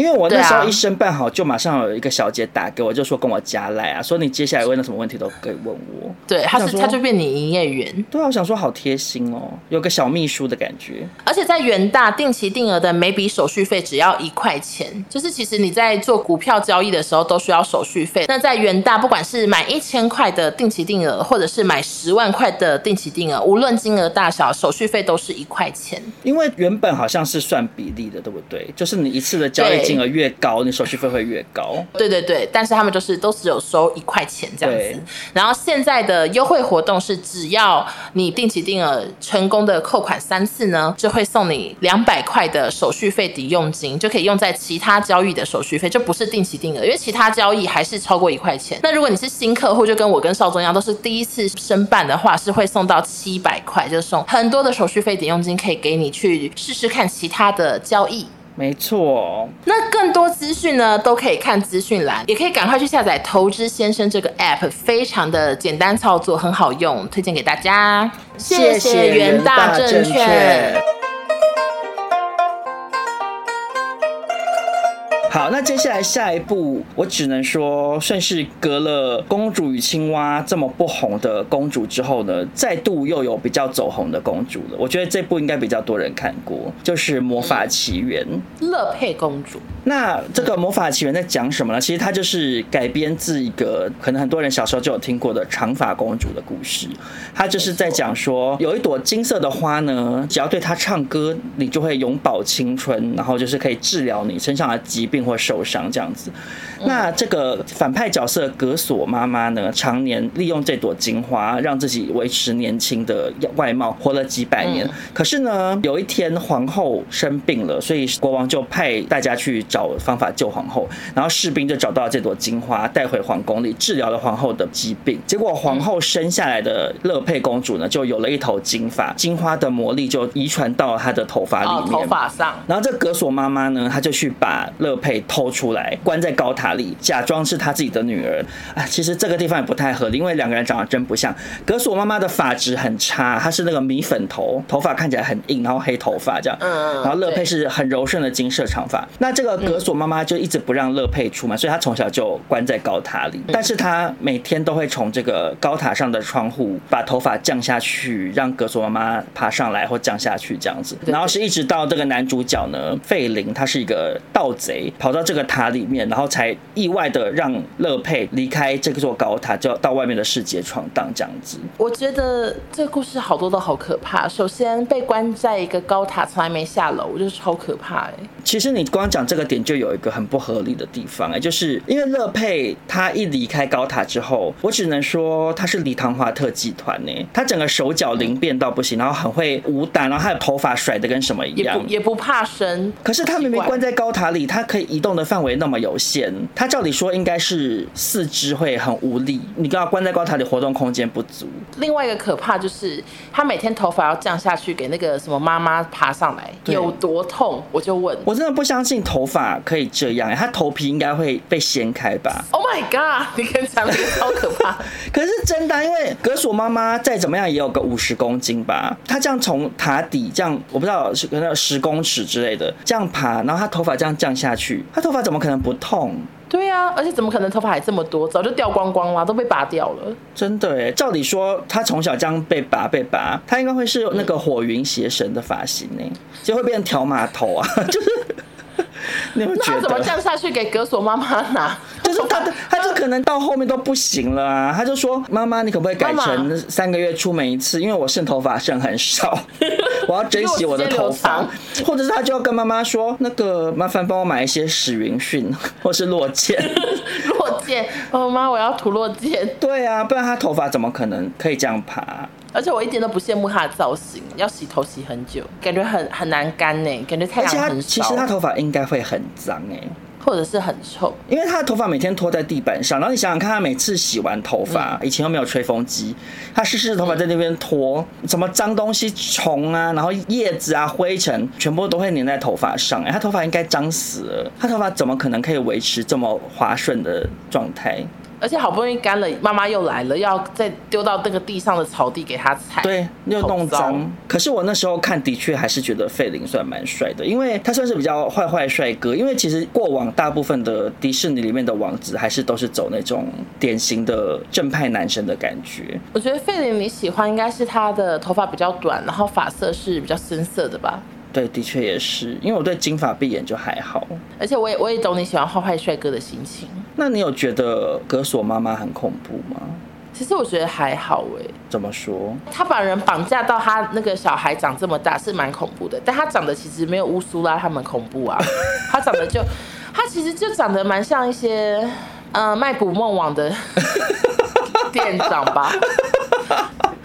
因为我那时候一申办好，就马上有一个小姐打给我，就说跟我加赖啊，说你接下来问的什么问题都可以问我。对，他是他就变你营业员。对啊，我想说好贴心哦，有个小秘书的感觉。而且在元大定期定额的每笔手续费只要一块钱，就是其实你在做股票交易的时候都需要手续费。那在元大，不管是买一千块的定期定额，或者是买十万块的定期定额，无论金额大小，手续费都是一块钱。因为原本好像是算比例的，对不对？就是你一次的交易。金额越高，你手续费会越高。对对对，但是他们就是都只有收一块钱这样子。然后现在的优惠活动是，只要你定期定额成功的扣款三次呢，就会送你两百块的手续费抵用金，就可以用在其他交易的手续费，就不是定期定额，因为其他交易还是超过一块钱。那如果你是新客户，就跟我跟邵宗一样，都是第一次申办的话，是会送到七百块，就送很多的手续费抵用金，可以给你去试试看其他的交易。没错，那更多资讯呢，都可以看资讯栏，也可以赶快去下载“投资先生”这个 app，非常的简单操作，很好用，推荐给大家。谢谢元大证券。好，那接下来下一步，我只能说算是隔了《公主与青蛙》这么不红的公主之后呢，再度又有比较走红的公主了。我觉得这部应该比较多人看过，就是《魔法奇缘》。乐佩公主。那这个《魔法奇缘》在讲什么呢？其实它就是改编自一个可能很多人小时候就有听过的长发公主的故事。它就是在讲说，有一朵金色的花呢，只要对它唱歌，你就会永葆青春，然后就是可以治疗你身上的疾病或受伤这样子。那这个反派角色格索妈妈呢，常年利用这朵金花让自己维持年轻的外貌，活了几百年。可是呢，有一天皇后生病了，所以国王就派大家去找方法救皇后。然后士兵就找到这朵金花，带回皇宫里治疗了皇后的疾病。结果皇后生下来的乐佩公主呢，就有了一头金发，金花的魔力就遗传到了她的头发里面，头发上。然后这格索妈妈呢，她就去把乐佩偷出来，关在高塔。里假装是他自己的女儿啊，其实这个地方也不太合理，因为两个人长得真不像。格索妈妈的发质很差，她是那个米粉头，头发看起来很硬，然后黑头发这样。嗯，然后乐佩是很柔顺的金色长发。那这个格索妈妈就一直不让乐佩出门，所以她从小就关在高塔里。但是她每天都会从这个高塔上的窗户把头发降下去，让格索妈妈爬上来或降下去这样子。然后是一直到这个男主角呢，费林，他是一个盗贼，跑到这个塔里面，然后才。意外的让乐佩离开这座高塔，就到外面的世界闯荡，这样子。我觉得这个故事好多都好可怕。首先被关在一个高塔，从来没下楼，就是超可怕哎。其实你光讲这个点就有一个很不合理的地方哎，就是因为乐佩他一离开高塔之后，我只能说他是李唐华特集团呢。他整个手脚灵便到不行，然后很会武打，然后他的头发甩的跟什么一样，也不，也不怕生。可是他明明关在高塔里，他可以移动的范围那么有限，他照理说应该是四肢会很无力，你刚好关在高塔里，活动空间不足。另外一个可怕就是他每天头发要降下去给那个什么妈妈爬上来，有多痛？我就问。我真的不相信头发可以这样，他头皮应该会被掀开吧？Oh my god！[laughs] 你跟讲的超可怕。[laughs] 可是真的，因为格索妈妈再怎么样也有个五十公斤吧？她这样从塔底这样，我不知道是可能十公尺之类的这样爬，然后她头发这样降下去，她头发怎么可能不痛？对呀、啊，而且怎么可能头发还这么多？早就掉光光了，都被拔掉了。真的哎，照理说他从小这样被拔被拔，他应该会是那个火云邪神的发型呢，就会变成条码头啊，[laughs] 就是。[laughs] 你会觉得那他怎么降下去给格索妈妈拿？[laughs] 就是他，他就可能到后面都不行了啊！他就说：“妈妈，你可不可以改成三个月出门一次？因为我剩头发剩很少，[laughs] 我要珍惜我的头发。”或者是他就要跟妈妈说：“那个麻烦帮我买一些史云逊或是落健。”落健，哦妈，我要涂落健。对啊，不然他头发怎么可能可以这样爬？而且我一点都不羡慕他的造型，要洗头洗很久，感觉很很难干呢，感觉太阳很少。其实他头发应该会很脏哎，或者是很臭，因为他的头发每天拖在地板上。然后你想想看，他每次洗完头发，嗯、以前又没有吹风机，他湿湿的头发在那边拖，嗯、什么脏东西、虫啊，然后叶子啊、灰尘，全部都会粘在头发上。哎，他头发应该脏死了，他头发怎么可能可以维持这么滑顺的状态？而且好不容易干了，妈妈又来了，要再丢到那个地上的草地给他踩，对，又弄脏。可是我那时候看，的确还是觉得费林算蛮帅的，因为他算是比较坏坏帅哥。因为其实过往大部分的迪士尼里面的王子，还是都是走那种典型的正派男生的感觉。我觉得费林你喜欢应该是他的头发比较短，然后发色是比较深色的吧？对，的确也是，因为我对金发碧眼就还好，而且我也我也懂你喜欢坏坏帅哥的心情。那你有觉得格索妈妈很恐怖吗？其实我觉得还好哎。怎么说？他把人绑架到他那个小孩长这么大是蛮恐怖的，但他长得其实没有乌苏拉他们恐怖啊。[laughs] 他长得就，他其实就长得蛮像一些呃卖捕梦网的店长吧。[laughs]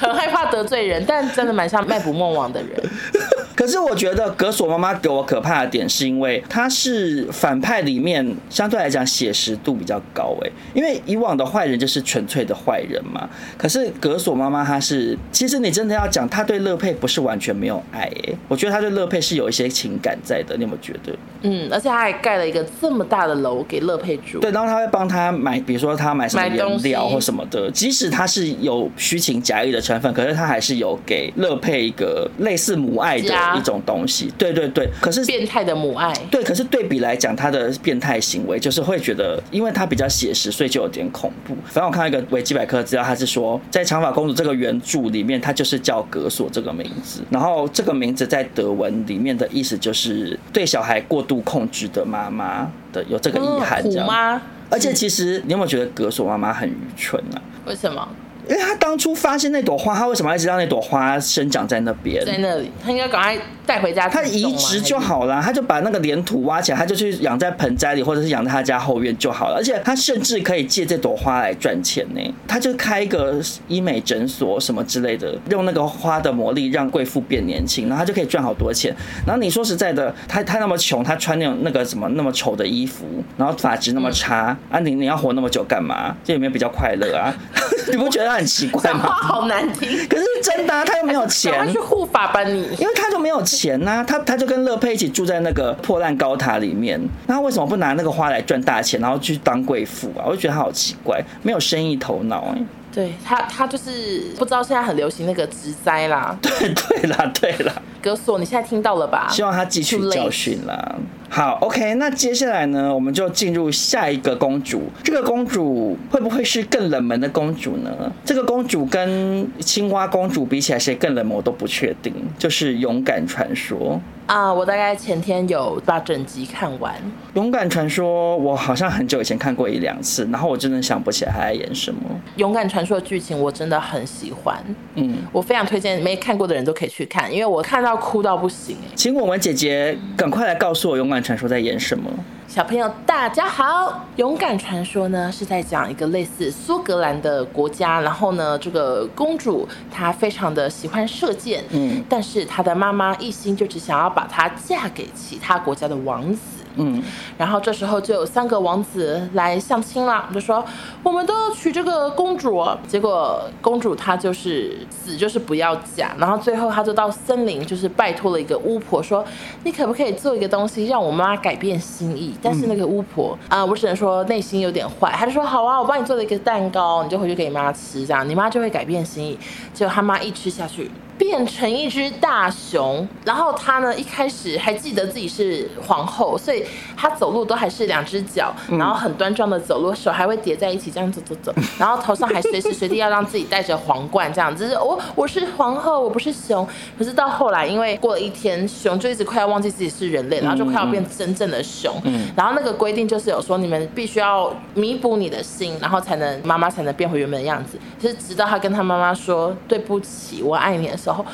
很害怕得罪人，但真的蛮像卖捕梦网的人。[laughs] 可是我觉得格索妈妈给我可怕的点，是因为她是反派里面相对来讲写实度比较高诶。因为以往的坏人就是纯粹的坏人嘛。可是格索妈妈她是，其实你真的要讲，她对乐佩不是完全没有爱诶。我觉得她对乐佩是有一些情感在的，你有没有觉得？嗯，而且她还盖了一个这么大的楼给乐佩住。对，然后她会帮他买，比如说她买什么颜料或什么的，即使她是有虚情假意的成分，可是他还是有给乐佩一个类似母爱的。一种东西。对对对，可是变态的母爱。对，可是对比来讲，他的变态行为就是会觉得，因为他比较写实，所以就有点恐怖。反正我看到一个维基百科资料，他是说，在长发公主这个原著里面，他就是叫格索这个名字，然后这个名字在德文里面的意思就是对小孩过度控制的妈妈的，有这个遗憾，这样。吗？而且其实你有没有觉得格索妈妈很愚蠢啊？为什么？因为他当初发现那朵花，他为什么要一直让那朵花生长在那边？在那里，他应该赶快带回家。他移植就好了，他就把那个连土挖起来，他就去养在盆栽里，或者是养在他家后院就好了。而且他甚至可以借这朵花来赚钱呢。他就开一个医美诊所什么之类的，用那个花的魔力让贵妇变年轻，然后他就可以赚好多钱。然后你说实在的，他他那么穷，他穿那种那个什么那么丑的衣服，然后发质那么差，嗯、啊你你要活那么久干嘛？这有没有比较快乐啊？[laughs] 你不觉得他很奇怪吗？好难听，可是真的、啊，他又没有钱，他去护法吧你，因为他就没有钱呐、啊，他他就跟乐佩一起住在那个破烂高塔里面，那他为什么不拿那个花来赚大钱，然后去当贵妇啊？我就觉得他好奇怪，没有生意头脑哎、欸。对他，他就是不知道现在很流行那个植栽啦。[laughs] 对对啦，对啦。哥索，你现在听到了吧？希望他汲取教训啦。好，OK，那接下来呢，我们就进入下一个公主。这个公主会不会是更冷门的公主呢？这个公主跟青蛙公主比起来，谁更冷门我都不确定。就是勇敢传说。啊，uh, 我大概前天有把整集看完《勇敢传说》，我好像很久以前看过一两次，然后我真的想不起来他在演什么。《勇敢传说》的剧情我真的很喜欢，嗯，我非常推荐没看过的人都可以去看，因为我看到哭到不行。请我们姐姐赶快来告诉我《勇敢传说》在演什么。小朋友，大家好！《勇敢传说》呢是在讲一个类似苏格兰的国家，然后呢，这个公主她非常的喜欢射箭，嗯，但是她的妈妈一心就只想要把她嫁给其他国家的王子。嗯，然后这时候就有三个王子来相亲了，就说我们都要娶这个公主。结果公主她就是死就是不要嫁，然后最后她就到森林，就是拜托了一个巫婆说，你可不可以做一个东西让我妈改变心意？但是那个巫婆啊，我只能说内心有点坏，她就说好啊，我帮你做了一个蛋糕，你就回去给你妈吃，这样你妈就会改变心意。结果她妈一吃下去。变成一只大熊，然后她呢一开始还记得自己是皇后，所以她走路都还是两只脚，然后很端庄的走路，手还会叠在一起这样走走走，[laughs] 然后头上还随时随地要让自己戴着皇冠这样子。我我是皇后，我不是熊。可是到后来，因为过了一天，熊就一直快要忘记自己是人类，然后就快要变真正的熊。然后那个规定就是有说，你们必须要弥补你的心，然后才能妈妈才能变回原本的样子。就是直到他跟他妈妈说对不起，我爱你的时候。然后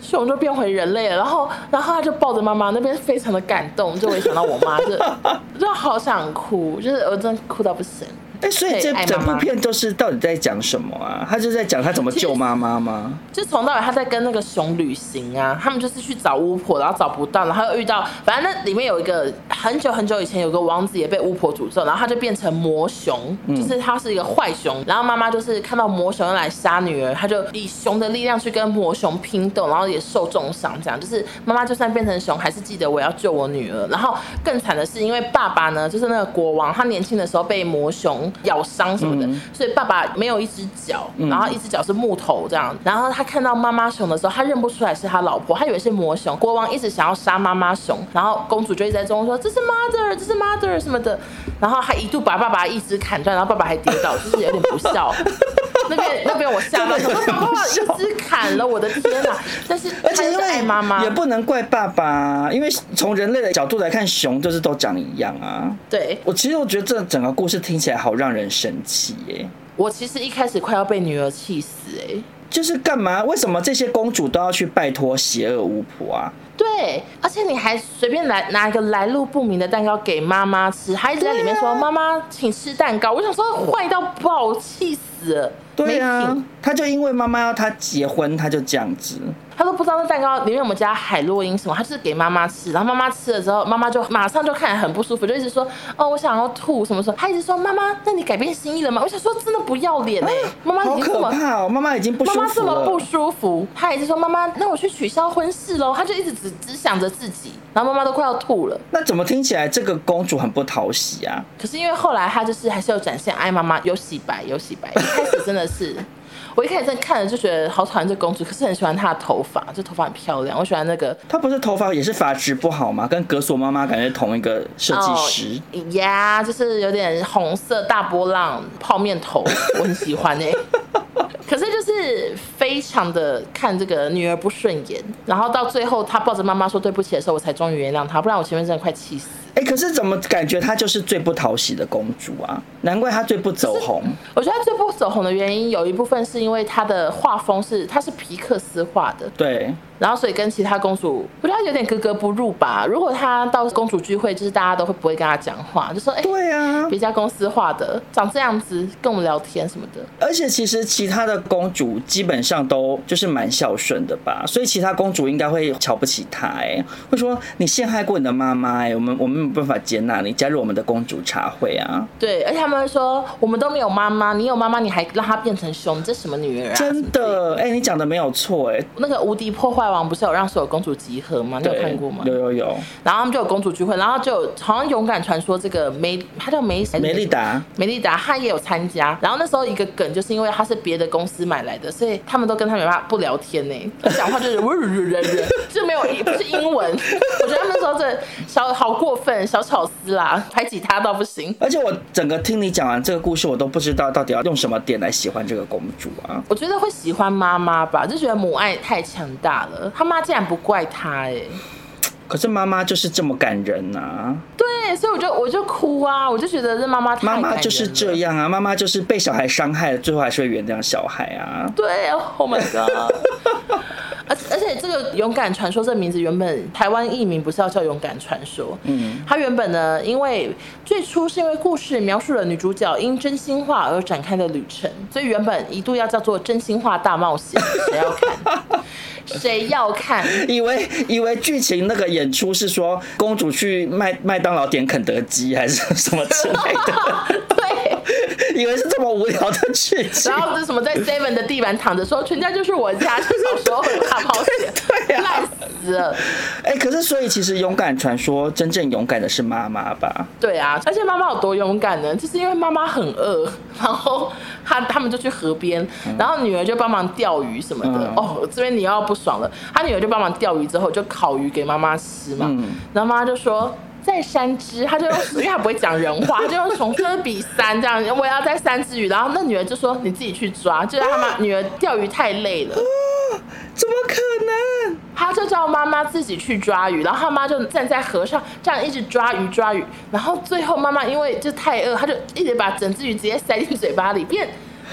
熊就变回人类了，然后，然后他就抱着妈妈，那边非常的感动，就会想到我妈，就就好想哭，就是我真的哭到不行。哎，所以这整部片都是到底在讲什么啊？他就在讲他怎么救妈妈吗？就从到尾他在跟那个熊旅行啊，他们就是去找巫婆，然后找不到，然后又遇到，反正那里面有一个很久很久以前有个王子也被巫婆诅咒，然后他就变成魔熊，就是他是一个坏熊，然后妈妈就是看到魔熊要来杀女儿，他就以熊的力量去跟魔熊拼斗，然后也受重伤，这样就是妈妈就算变成熊，还是记得我要救我女儿。然后更惨的是，因为爸爸呢，就是那个国王，他年轻的时候被魔熊。咬伤什么的，嗯、所以爸爸没有一只脚，然后一只脚是木头这样。然后他看到妈妈熊的时候，他认不出来是他老婆，他以为是魔熊。国王一直想要杀妈妈熊，然后公主就一直在中说这是 mother，这是 mother 什么的。然后还一度把爸爸一只砍断，然后爸爸还跌倒，就是有点不孝。[laughs] 那边那边我吓到，说爸爸一只砍了，我的天哪！但是而且因为妈妈也不能怪爸爸，因为从人类的角度来看，熊就是都长一样啊。对，我其实我觉得这整个故事听起来好让人生气耶。我其实一开始快要被女儿气死哎，就是干嘛？为什么这些公主都要去拜托邪恶巫婆啊？对，而且你还随便来拿一个来路不明的蛋糕给妈妈吃，还一直在里面说妈妈请吃蛋糕。我想说坏到爆，气死了。对啊，他就因为妈妈要他结婚，他就这样子。他都不知道那蛋糕里面有没有加海洛因什么，他就是给妈妈吃，然后妈妈吃了之后，妈妈就马上就看着很不舒服，就一直说哦，我想要吐什么什么。他一直说妈妈，那你改变心意了吗？我想说真的不要脸哎，妈妈已经这么妈妈已经不舒服了。妈妈这么不舒服，他一直说妈妈，那我去取消婚事喽。他就一直只只想着自己，然后妈妈都快要吐了。那怎么听起来这个公主很不讨喜啊？可是因为后来他就是还是有展现爱妈妈，有洗白有洗白，一开始真的是。我一开始在看了就觉得好讨厌这公主，可是很喜欢她的头发，这头发很漂亮。我喜欢那个，她不是头发也是发质不好吗？跟格索妈妈感觉同一个设计师。呀、oh, yeah，就是有点红色大波浪泡面头，我很喜欢哎、欸。可是就是非常的看这个女儿不顺眼，然后到最后她抱着妈妈说对不起的时候，我才终于原谅她，不然我前面真的快气死。哎、欸，可是怎么感觉她就是最不讨喜的公主啊？难怪她最不走红。我觉得她最不走红的原因有一部分是因为她的画风是她是皮克斯画的，对。然后所以跟其他公主，我觉得她有点格格不入吧。如果她到公主聚会，就是大家都会不会跟她讲话，就说哎，对啊，别家公司画的，长这样子跟我们聊天什么的。而且其实其他的公主基本上都就是蛮孝顺的吧，所以其他公主应该会瞧不起她，哎，会说你陷害过你的妈妈，哎，我们我们没有办法接纳你加入我们的公主茶会啊。对，而且他们会说我们都没有妈妈，你有妈妈你还让她变成熊，你这什么女人啊？真的，哎，你讲的没有错，哎，那个无敌破坏王不是有让所有公主集合吗？你有看过吗？有有有。然后他们就有公主聚会，然后就好像勇敢传说这个梅，她叫梅梅丽达，梅丽达她也有参加。然后那时候一个梗就是因为她是别的公司买来的，所以他们都跟她没办法不聊天呢，讲话就是就没有不是英文。[laughs] 我觉得他们那时候这小好过分，小巧思啦，排挤她倒不行。而且我整个听你讲完这个故事，我都不知道到底要用什么点来喜欢这个公主啊。我觉得会喜欢妈妈吧，就觉得母爱太强大了。他妈竟然不怪他哎、欸，可是妈妈就是这么感人呐、啊。对，所以我就我就哭啊，我就觉得这妈妈妈妈就是这样啊，妈妈就是被小孩伤害了，最后还是会原谅小孩啊。对，Oh my god！[laughs] 而而且这个勇敢传说这名字原本台湾译名不是要叫勇敢传说，嗯，它原本呢，因为最初是因为故事描述了女主角因真心话而展开的旅程，所以原本一度要叫做真心话大冒险，谁要看？[laughs] 谁要看？[laughs] 以为以为剧情那个演出是说公主去麦麦当劳点肯德基还是什么之类的？[laughs] 对，以为是这么无聊的剧情。然后是什么在 Seven 的地板躺着说全家就是我家，是小时候会大冒险，对呀、啊，烂死了。哎、欸，可是所以其实勇敢传说真正勇敢的是妈妈吧？对啊，而且妈妈有多勇敢呢？就是因为妈妈很饿，然后她他们就去河边，然后女儿就帮忙钓鱼什么的。嗯、哦，这边你要不爽了，她女儿就帮忙钓鱼之后就烤鱼给妈妈吃嘛，嗯、然后妈妈就说。再三只，他就用，因为他不会讲人话，他就用从科比三这样，我要再三只鱼。然后那女儿就说：“你自己去抓。”就是他妈 [gasps] 女儿钓鱼太累了，怎么可能？他就叫妈妈自己去抓鱼，然后他妈就站在河上这样一直抓鱼抓鱼。然后最后妈妈因为就太饿，他就一直把整只鱼直接塞进嘴巴里变。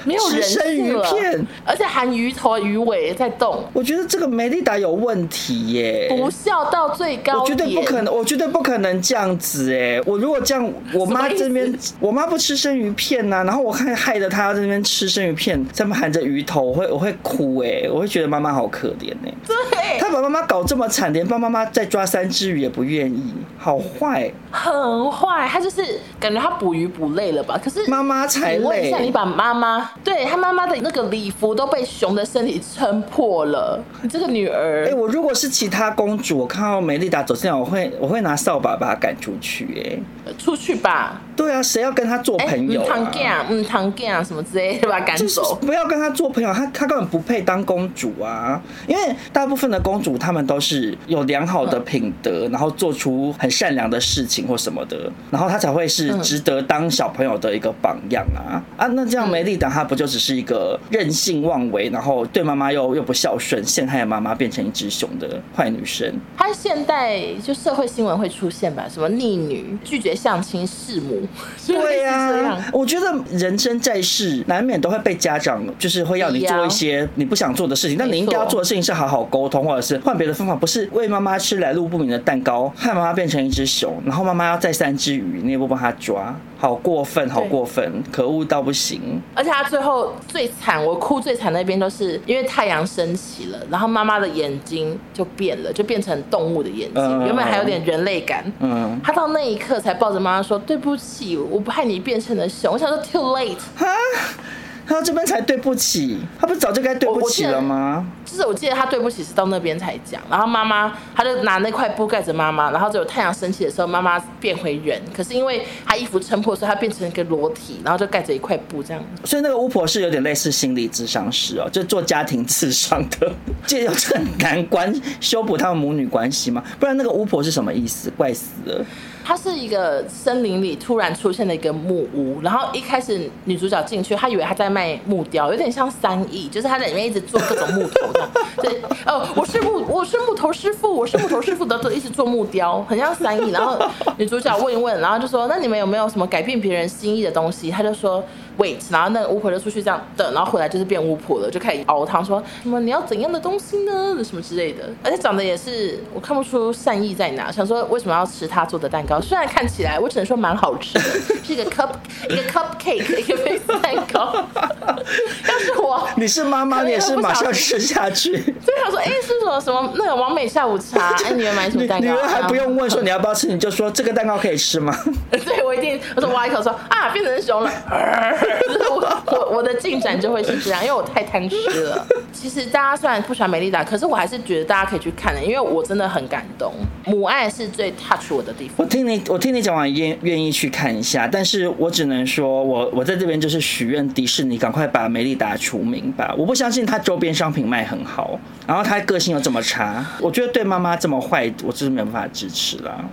没有人生鱼片，而且含鱼头鱼尾在动。我觉得这个梅丽达有问题耶，不孝到最高。我绝对不可能，我绝对不可能这样子哎！我如果这样，我妈这边，我妈不吃生鱼片呐、啊，然后我看害得她在那边吃生鱼片，上面含着鱼头，我会我会哭哎，我会觉得妈妈好可怜哎。对，她把妈妈搞这么惨，连帮妈妈再抓三只鱼也不愿意，好坏，很坏。她就是感觉她捕鱼捕累了吧？可是妈妈才累。问一下，你把妈妈。对他妈妈的那个礼服都被熊的身体撑破了。你这个女儿，哎、欸，我如果是其他公主，我看到美丽达走进来，我会我会拿扫把把她赶出去、欸。哎，出去吧。对啊，谁要跟他做朋友、啊？嗯，堂干，嗯，堂干什么之类的，把她赶走。不要跟他做朋友，他他根本不配当公主啊！因为大部分的公主，她们都是有良好的品德，嗯、然后做出很善良的事情或什么的，然后她才会是值得当小朋友的一个榜样啊！啊，那这样梅丽达她不就？只是一个任性妄为，然后对妈妈又又不孝顺，陷害妈妈变成一只熊的坏女生。她现代就社会新闻会出现吧？什么逆女、拒绝相亲、弑母？[laughs] 对呀、啊，我觉得人生在世难免都会被家长就是会要你做一些你不想做的事情，但你应该要做的事情是好好沟通，或者是换别的方法，不是喂妈妈吃来路不明的蛋糕，害妈妈变成一只熊，然后妈妈要再三只鱼，你也不帮她抓。好过分，好过分，可恶到不行！而且他最后最惨，我哭最惨那边都是因为太阳升起了，然后妈妈的眼睛就变了，就变成动物的眼睛，嗯、原本还有点人类感。嗯，他到那一刻才抱着妈妈说：“对不起，我不害你变成了熊。”我想说，too late。他到这边才对不起，他不是早就该对不起了吗？就是我记得他对不起是到那边才讲，然后妈妈他就拿那块布盖着妈妈，然后只有太阳升起的时候，妈妈变回人。可是因为他衣服撑破，所以他变成一个裸体，然后就盖着一块布这样。所以那个巫婆是有点类似心理智商师哦，就做家庭智商的，借 [laughs] 由这难关修补他们母女关系吗？不然那个巫婆是什么意思？怪死了。它是一个森林里突然出现的一个木屋，然后一开始女主角进去，她以为她在卖木雕，有点像三义，就是她在里面一直做各种木头的。对，哦，我是木，我是木头师傅，我是木头师傅的，一直做木雕，很像三义。然后女主角问一问，然后就说：“那你们有没有什么改变别人心意的东西？”她就说。wait，然后那个巫婆就出去这样等，然后回来就是变巫婆了，就开始熬汤，说什么你要怎样的东西呢？什么之类的，而且长得也是我看不出善意在哪，想说为什么要吃他做的蛋糕？虽然看起来我只能说蛮好吃的，[laughs] 是一个 cup 一个 cupcake 一个杯子蛋糕。[laughs] 要是我，你是妈妈，你也是马上吃下去。所以他说，哎，是什么什么那个完美下午茶？[laughs] 哎，你要买什么蛋糕？女儿还不用问说你要不要吃，你就说这个蛋糕可以吃吗？对，我一定，我说挖一口说啊，变成熊了。[laughs] 我我我的进展就会是这样，因为我太贪吃了。[laughs] 其实大家虽然不喜欢美丽达，可是我还是觉得大家可以去看的，因为我真的很感动。母爱是最 touch 我的地方。我听你我听你讲完，愿愿意去看一下，但是我只能说我我在这边就是许愿迪士尼赶快把美丽达除名吧。我不相信他周边商品卖很好，然后他个性又这么差，我觉得对妈妈这么坏，我就是没有办法支持了。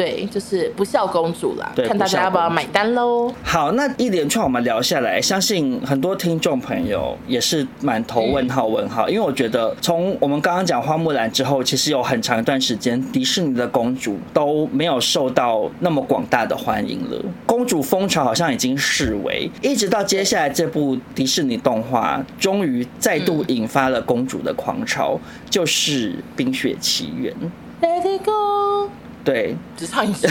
对，就是不孝公主啦，看大家要不要买单喽。好，那一连串我们聊下来，相信很多听众朋友也是满头问号问号，嗯、因为我觉得从我们刚刚讲花木兰之后，其实有很长一段时间，迪士尼的公主都没有受到那么广大的欢迎了。公主风潮好像已经式微，一直到接下来这部迪士尼动画，终于再度引发了公主的狂潮，嗯、就是《冰雪奇缘》。Let it go。对，只唱一句。《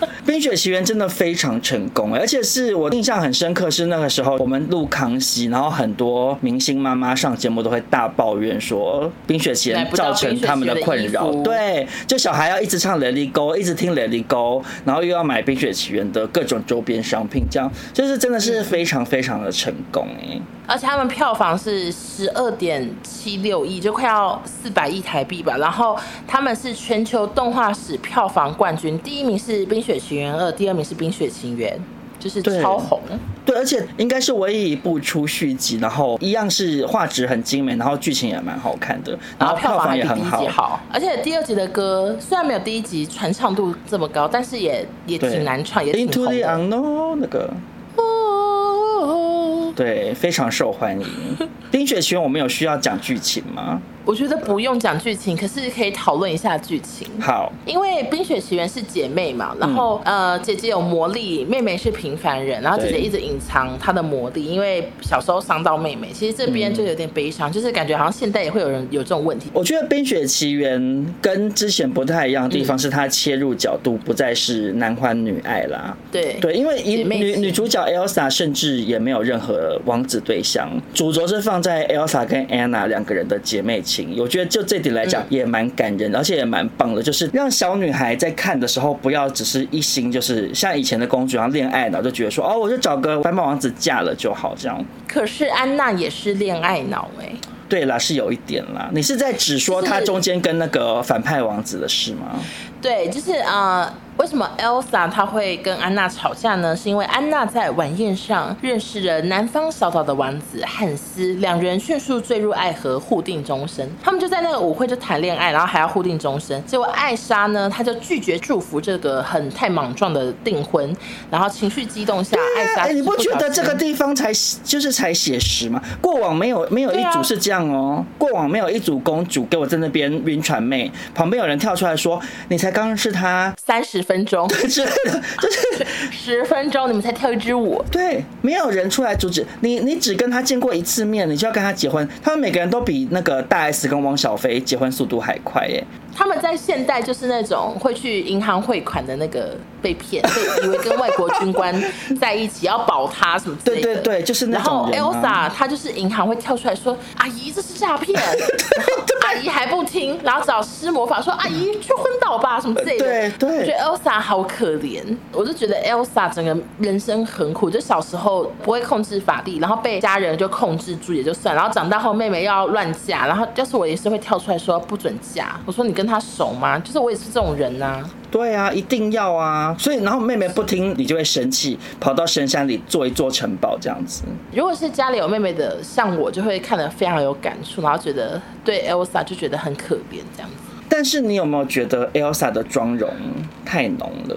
[laughs] 冰雪奇缘》真的非常成功，而且是我印象很深刻，是那个时候我们录康熙，然后很多明星妈妈上节目都会大抱怨说，《冰雪奇缘》造成他们的困扰。对，就小孩要一直唱《Let It Go》，一直听《Let It Go》，然后又要买《冰雪奇缘》的各种周边商品，这样就是真的是非常非常的成功哎。而且他们票房是十二点七六亿，就快要四百亿台币吧。然后他们是全球动画史票房冠军，第一名是《冰雪奇缘二》，第二名是《冰雪情缘》，就是超红。对，对，而且应该是唯一一部出续集，然后一样是画质很精美，然后剧情也蛮好看的，然后票房也很好。好，而且第二集的歌虽然没有第一集传唱度这么高，但是也也挺难唱，也挺红的。Into the unknown 那个。对，非常受欢迎。冰雪奇缘，我们有需要讲剧情吗？我觉得不用讲剧情，可是可以讨论一下剧情。好，因为《冰雪奇缘》是姐妹嘛，然后、嗯、呃，姐姐有魔力，妹妹是平凡人，然后姐姐一直隐藏她的魔力，因为小时候伤到妹妹。其实这边就有点悲伤，嗯、就是感觉好像现代也会有人有这种问题。我觉得《冰雪奇缘》跟之前不太一样的地方是，它切入角度不再是男欢女爱啦。对对，因为女女主角 Elsa 甚至也没有任何王子对象，主轴是放在 Elsa 跟 Anna 两个人的姐妹情。我觉得就这点来讲也蛮感人，而且也蛮棒的，就是让小女孩在看的时候不要只是一心就是像以前的公主一样恋爱脑，就觉得说哦，我就找个白马王子嫁了就好这样。可是安娜也是恋爱脑哎。对啦，是有一点啦。你是在指说她中间跟那个反派王子的事吗？对，就是啊。呃为什么 Elsa 她会跟安娜吵架呢？是因为安娜在晚宴上认识了南方小岛的王子汉斯，两人迅速坠入爱河，互定终身。他们就在那个舞会就谈恋爱，然后还要互定终身。结果艾莎呢，她就拒绝祝福这个很太莽撞的订婚，然后情绪激动下，艾莎、欸、你不觉得这个地方才就是才写实吗？过往没有没有一组是这样哦，过往没有一组公主给我在那边晕船妹，旁边有人跳出来说，你才刚认识他三十分钟之类的，[laughs] 就是十分钟，你们才跳一支舞。对，没有人出来阻止你。你只跟他见过一次面，你就要跟他结婚。他们每个人都比那个大 S 跟汪小菲结婚速度还快耶。他们在现代就是那种会去银行汇款的那个被骗，[laughs] 被以为跟外国军官在一起要保他什么之类的。对对对，就是那种、啊。然后 Elsa 她就是银行会跳出来说：“阿姨，这是诈骗。[laughs] ”阿姨还不听，然后找施魔法说：“阿姨去昏倒吧，什么之类的。”对对，我觉得 Elsa 好可怜。我就觉得 Elsa 整个人生很苦，就小时候不会控制法力，然后被家人就控制住也就算，然后长大后妹妹要乱嫁，然后要是我也是会跳出来说不准嫁。我说你跟他熟吗？就是我也是这种人呐、啊。对啊，一定要啊。所以然后妹妹不听，你就会生气，跑到深山里做一座城堡这样子。如果是家里有妹妹的，像我就会看得非常有感触，然后觉得对 Elsa 就觉得很可怜这样子。但是你有没有觉得 Elsa 的妆容太浓了？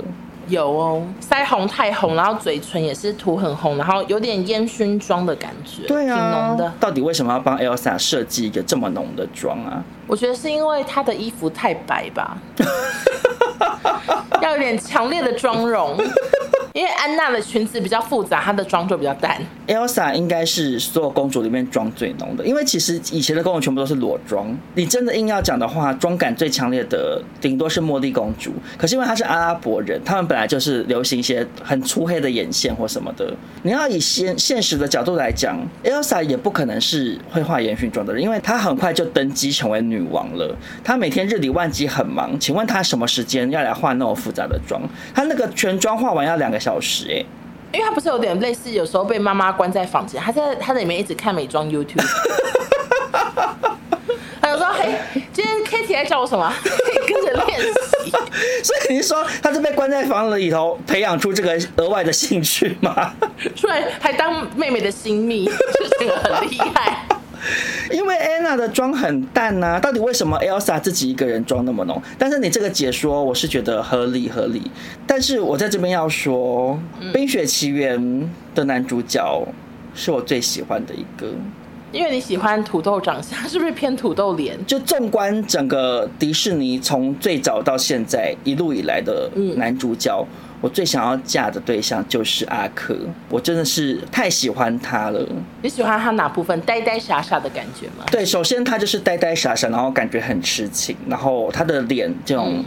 有哦，腮红太红，然后嘴唇也是涂很红，然后有点烟熏妆的感觉，对啊，挺浓的。到底为什么要帮 Elsa 设计一个这么浓的妆啊？我觉得是因为她的衣服太白吧，[laughs] 要有点强烈的妆容。[laughs] 因为安娜的裙子比较复杂，她的妆就比较淡。Elsa 应该是所有公主里面妆最浓的，因为其实以前的公主全部都是裸妆。你真的硬要讲的话，妆感最强烈的顶多是茉莉公主。可是因为她是阿拉伯人，他们本来就是流行一些很粗黑的眼线或什么的。你要以现现实的角度来讲，Elsa 也不可能是会画烟熏妆的人，因为她很快就登基成为女王了。她每天日理万机很忙，请问她什么时间要来画那么复杂的妆？她那个全妆画完要两个小时哎，因为他不是有点类似，有时候被妈妈关在房间，他在他在里面一直看美妆 YouTube。[laughs] 他有说：“嘿，今天 Kitty 来叫我什么？可 [laughs] 以跟着练习。[laughs] ”所以你是说他是被关在房子里头培养出这个额外的兴趣吗？出来还当妹妹的新蜜，就是很厉害。[laughs] 因为安娜的妆很淡呐、啊，到底为什么 Elsa 自己一个人妆那么浓？但是你这个解说我是觉得合理合理。但是我在这边要说，《冰雪奇缘》的男主角是我最喜欢的一个，因为你喜欢土豆长相，是不是偏土豆脸？就纵观整个迪士尼从最早到现在一路以来的男主角。我最想要嫁的对象就是阿珂，我真的是太喜欢他了。你喜欢他哪部分？呆呆傻傻的感觉吗？对，首先他就是呆呆傻傻，然后感觉很痴情，然后他的脸这种。嗯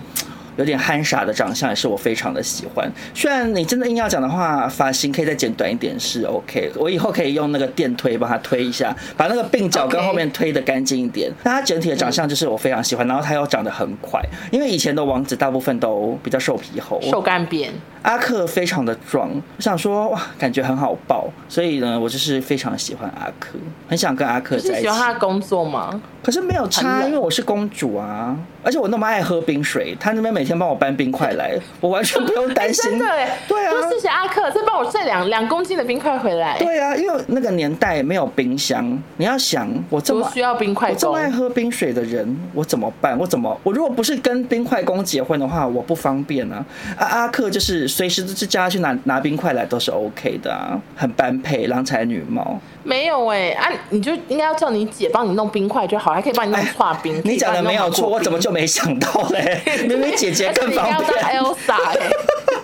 有点憨傻的长相也是我非常的喜欢。虽然你真的硬要讲的话，发型可以再剪短一点是 OK。我以后可以用那个电推把它推一下，把那个鬓角跟后面推的干净一点。那他整体的长相就是我非常喜欢，然后他又长得很快，因为以前的王子大部分都比较瘦皮猴、瘦干扁。阿克非常的壮，我想说哇，感觉很好抱，所以呢，我就是非常喜欢阿克，很想跟阿克在一起。喜欢他的工作吗？可是没有差，因为我是公主啊，而且我那么爱喝冰水，他那边每天帮我搬冰块来，[laughs] 我完全不用担心。真的哎，对啊，谢谢阿克，再帮我带两两公斤的冰块回来。对啊，因为那个年代没有冰箱，你要想我这么需要冰块，我这么爱喝冰水的人，我怎么办？我怎么我如果不是跟冰块工结婚的话，我不方便啊。阿阿克就是随时都是叫他去拿拿冰块来都是 OK 的啊，很般配，郎才女貌。没有哎、欸，啊，你就应该要叫你姐帮你弄冰块就好，还可以帮你弄化冰。哎、你讲的没有错，我怎么就没想到嘞？[laughs] 明明姐姐更方便。你要当 Elsa 哎、欸，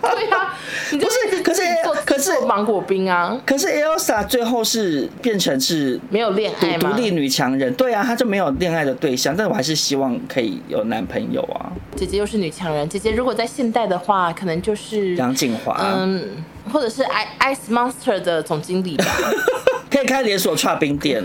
[laughs] 对啊，你就是，可是可是芒果冰啊。可是 Elsa 最后是变成是没有恋爱吗？独立女强人，对啊，她就没有恋爱的对象，但我还是希望可以有男朋友啊。姐姐又是女强人，姐姐如果在现代的话，可能就是杨景华，嗯，或者是 Ice Monster 的总经理吧。[laughs] 可以开连锁串冰店。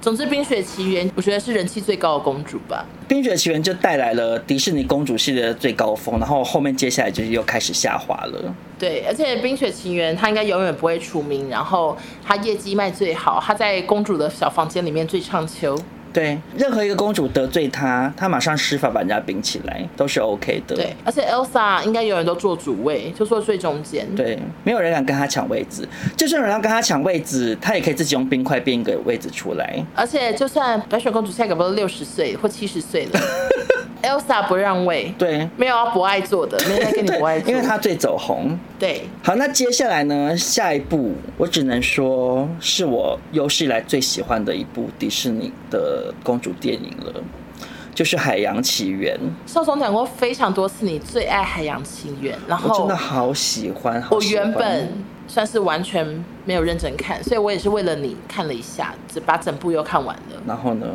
总之，《冰雪奇缘》我觉得是人气最高的公主吧。《冰雪奇缘》就带来了迪士尼公主系列的最高峰，然后后面接下来就是又开始下滑了。对，而且《冰雪奇缘》它应该永远不会出名，然后它业绩卖最好，它在公主的小房间里面最畅销。对，任何一个公主得罪他，他马上施法把人家冰起来，都是 OK 的。对，而且 Elsa 应该永远都坐主位，就坐最中间。对，没有人敢跟他抢位置，就算有人要跟他抢位置，他也可以自己用冰块变一个位置出来。而且，就算白雪公主现在可能都六十岁或七十岁了。[laughs] Elsa 不让位，对，没有要博爱做的，[laughs] 没人跟你博爱做，因为他最走红。对，好，那接下来呢？下一部我只能说是我有史以来最喜欢的一部迪士尼的公主电影了，就是《海洋奇缘》。少总讲过非常多次，你最爱《海洋奇缘》，然后我真的好喜欢。我原本算是完全没有认真看，所以我也是为了你看了一下，只把整部又看完了。然后呢？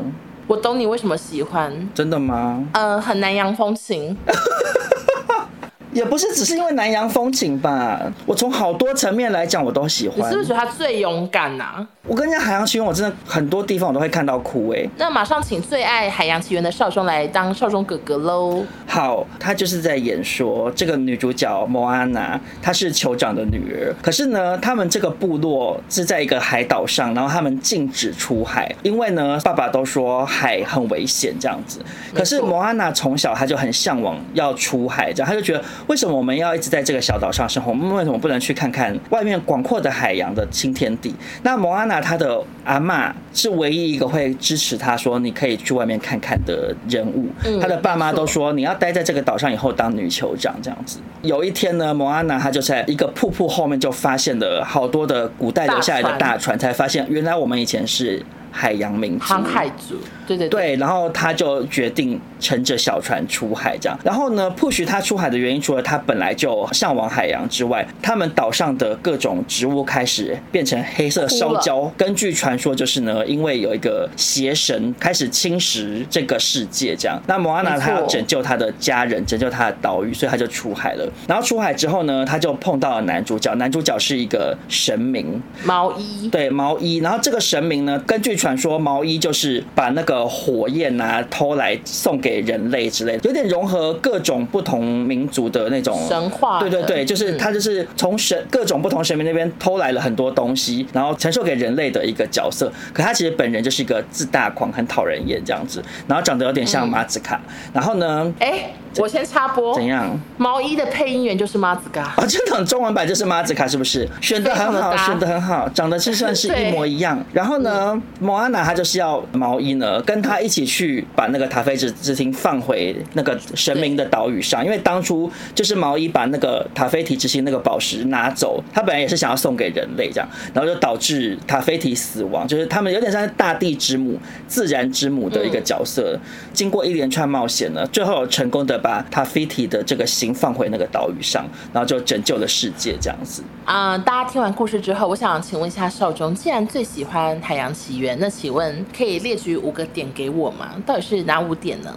我懂你为什么喜欢。真的吗？嗯、呃，很南洋风情。[laughs] 也不是只是因为南洋风情吧，我从好多层面来讲我都喜欢。你是不是觉得他最勇敢啊？我跟你讲，海洋奇缘我真的很多地方我都会看到哭哎。那马上请最爱海洋奇缘的少中来当少中哥哥喽。好，他就是在演说这个女主角莫安娜，她是酋长的女儿。可是呢，他们这个部落是在一个海岛上，然后他们禁止出海，因为呢，爸爸都说海很危险这样子。可是莫安娜从小她就很向往要出海，这样她就觉得。为什么我们要一直在这个小岛上生活？我们为什么不能去看看外面广阔的海洋的新天地？那莫安娜她的阿嬷是唯一一个会支持她说你可以去外面看看的人物。她的爸妈都说你要待在这个岛上以后当女酋长这样子。有一天呢，莫安娜她就在一个瀑布后面就发现了好多的古代留下来的大船，才发现原来我们以前是。海洋民族，航海族，对对对，对，然后他就决定乘着小船出海，这样。然后呢，push 他出海的原因，除了他本来就向往海洋之外，他们岛上的各种植物开始变成黑色烧焦。根据传说，就是呢，因为有一个邪神开始侵蚀这个世界，这样。那摩阿娜她要拯救她的家人，拯救她的岛屿，所以他就出海了。然后出海之后呢，他就碰到了男主角，男主角是一个神明，毛衣，对，毛衣。然后这个神明呢，根据传说毛衣就是把那个火焰啊偷来送给人类之类的，有点融合各种不同民族的那种神话。对对对，就是他就是从神各种不同神明那边偷来了很多东西，然后传授给人类的一个角色。可他其实本人就是一个自大狂，很讨人厌这样子，然后长得有点像马子卡。然后呢，哎，我先插播，怎样？毛衣的配音员就是马子卡啊，这档中文版就是马子卡，是不是？选的很好，选的很好，长得是算是 [laughs] 一模一样。然后呢，莫安娜她。就是要毛衣呢，跟他一起去把那个塔菲提之心放回那个神明的岛屿上，因为当初就是毛衣把那个塔菲提之心那个宝石拿走，他本来也是想要送给人类这样，然后就导致塔菲提死亡，就是他们有点像大地之母、自然之母的一个角色。经过一连串冒险呢，最后成功的把他菲提的这个心放回那个岛屿上，然后就拯救了世界这样子。啊，大家听完故事之后，我想请问一下少中，既然最喜欢海洋奇缘，那请问。可以列举五个点给我吗？到底是哪五点呢？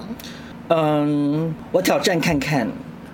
嗯，我挑战看看。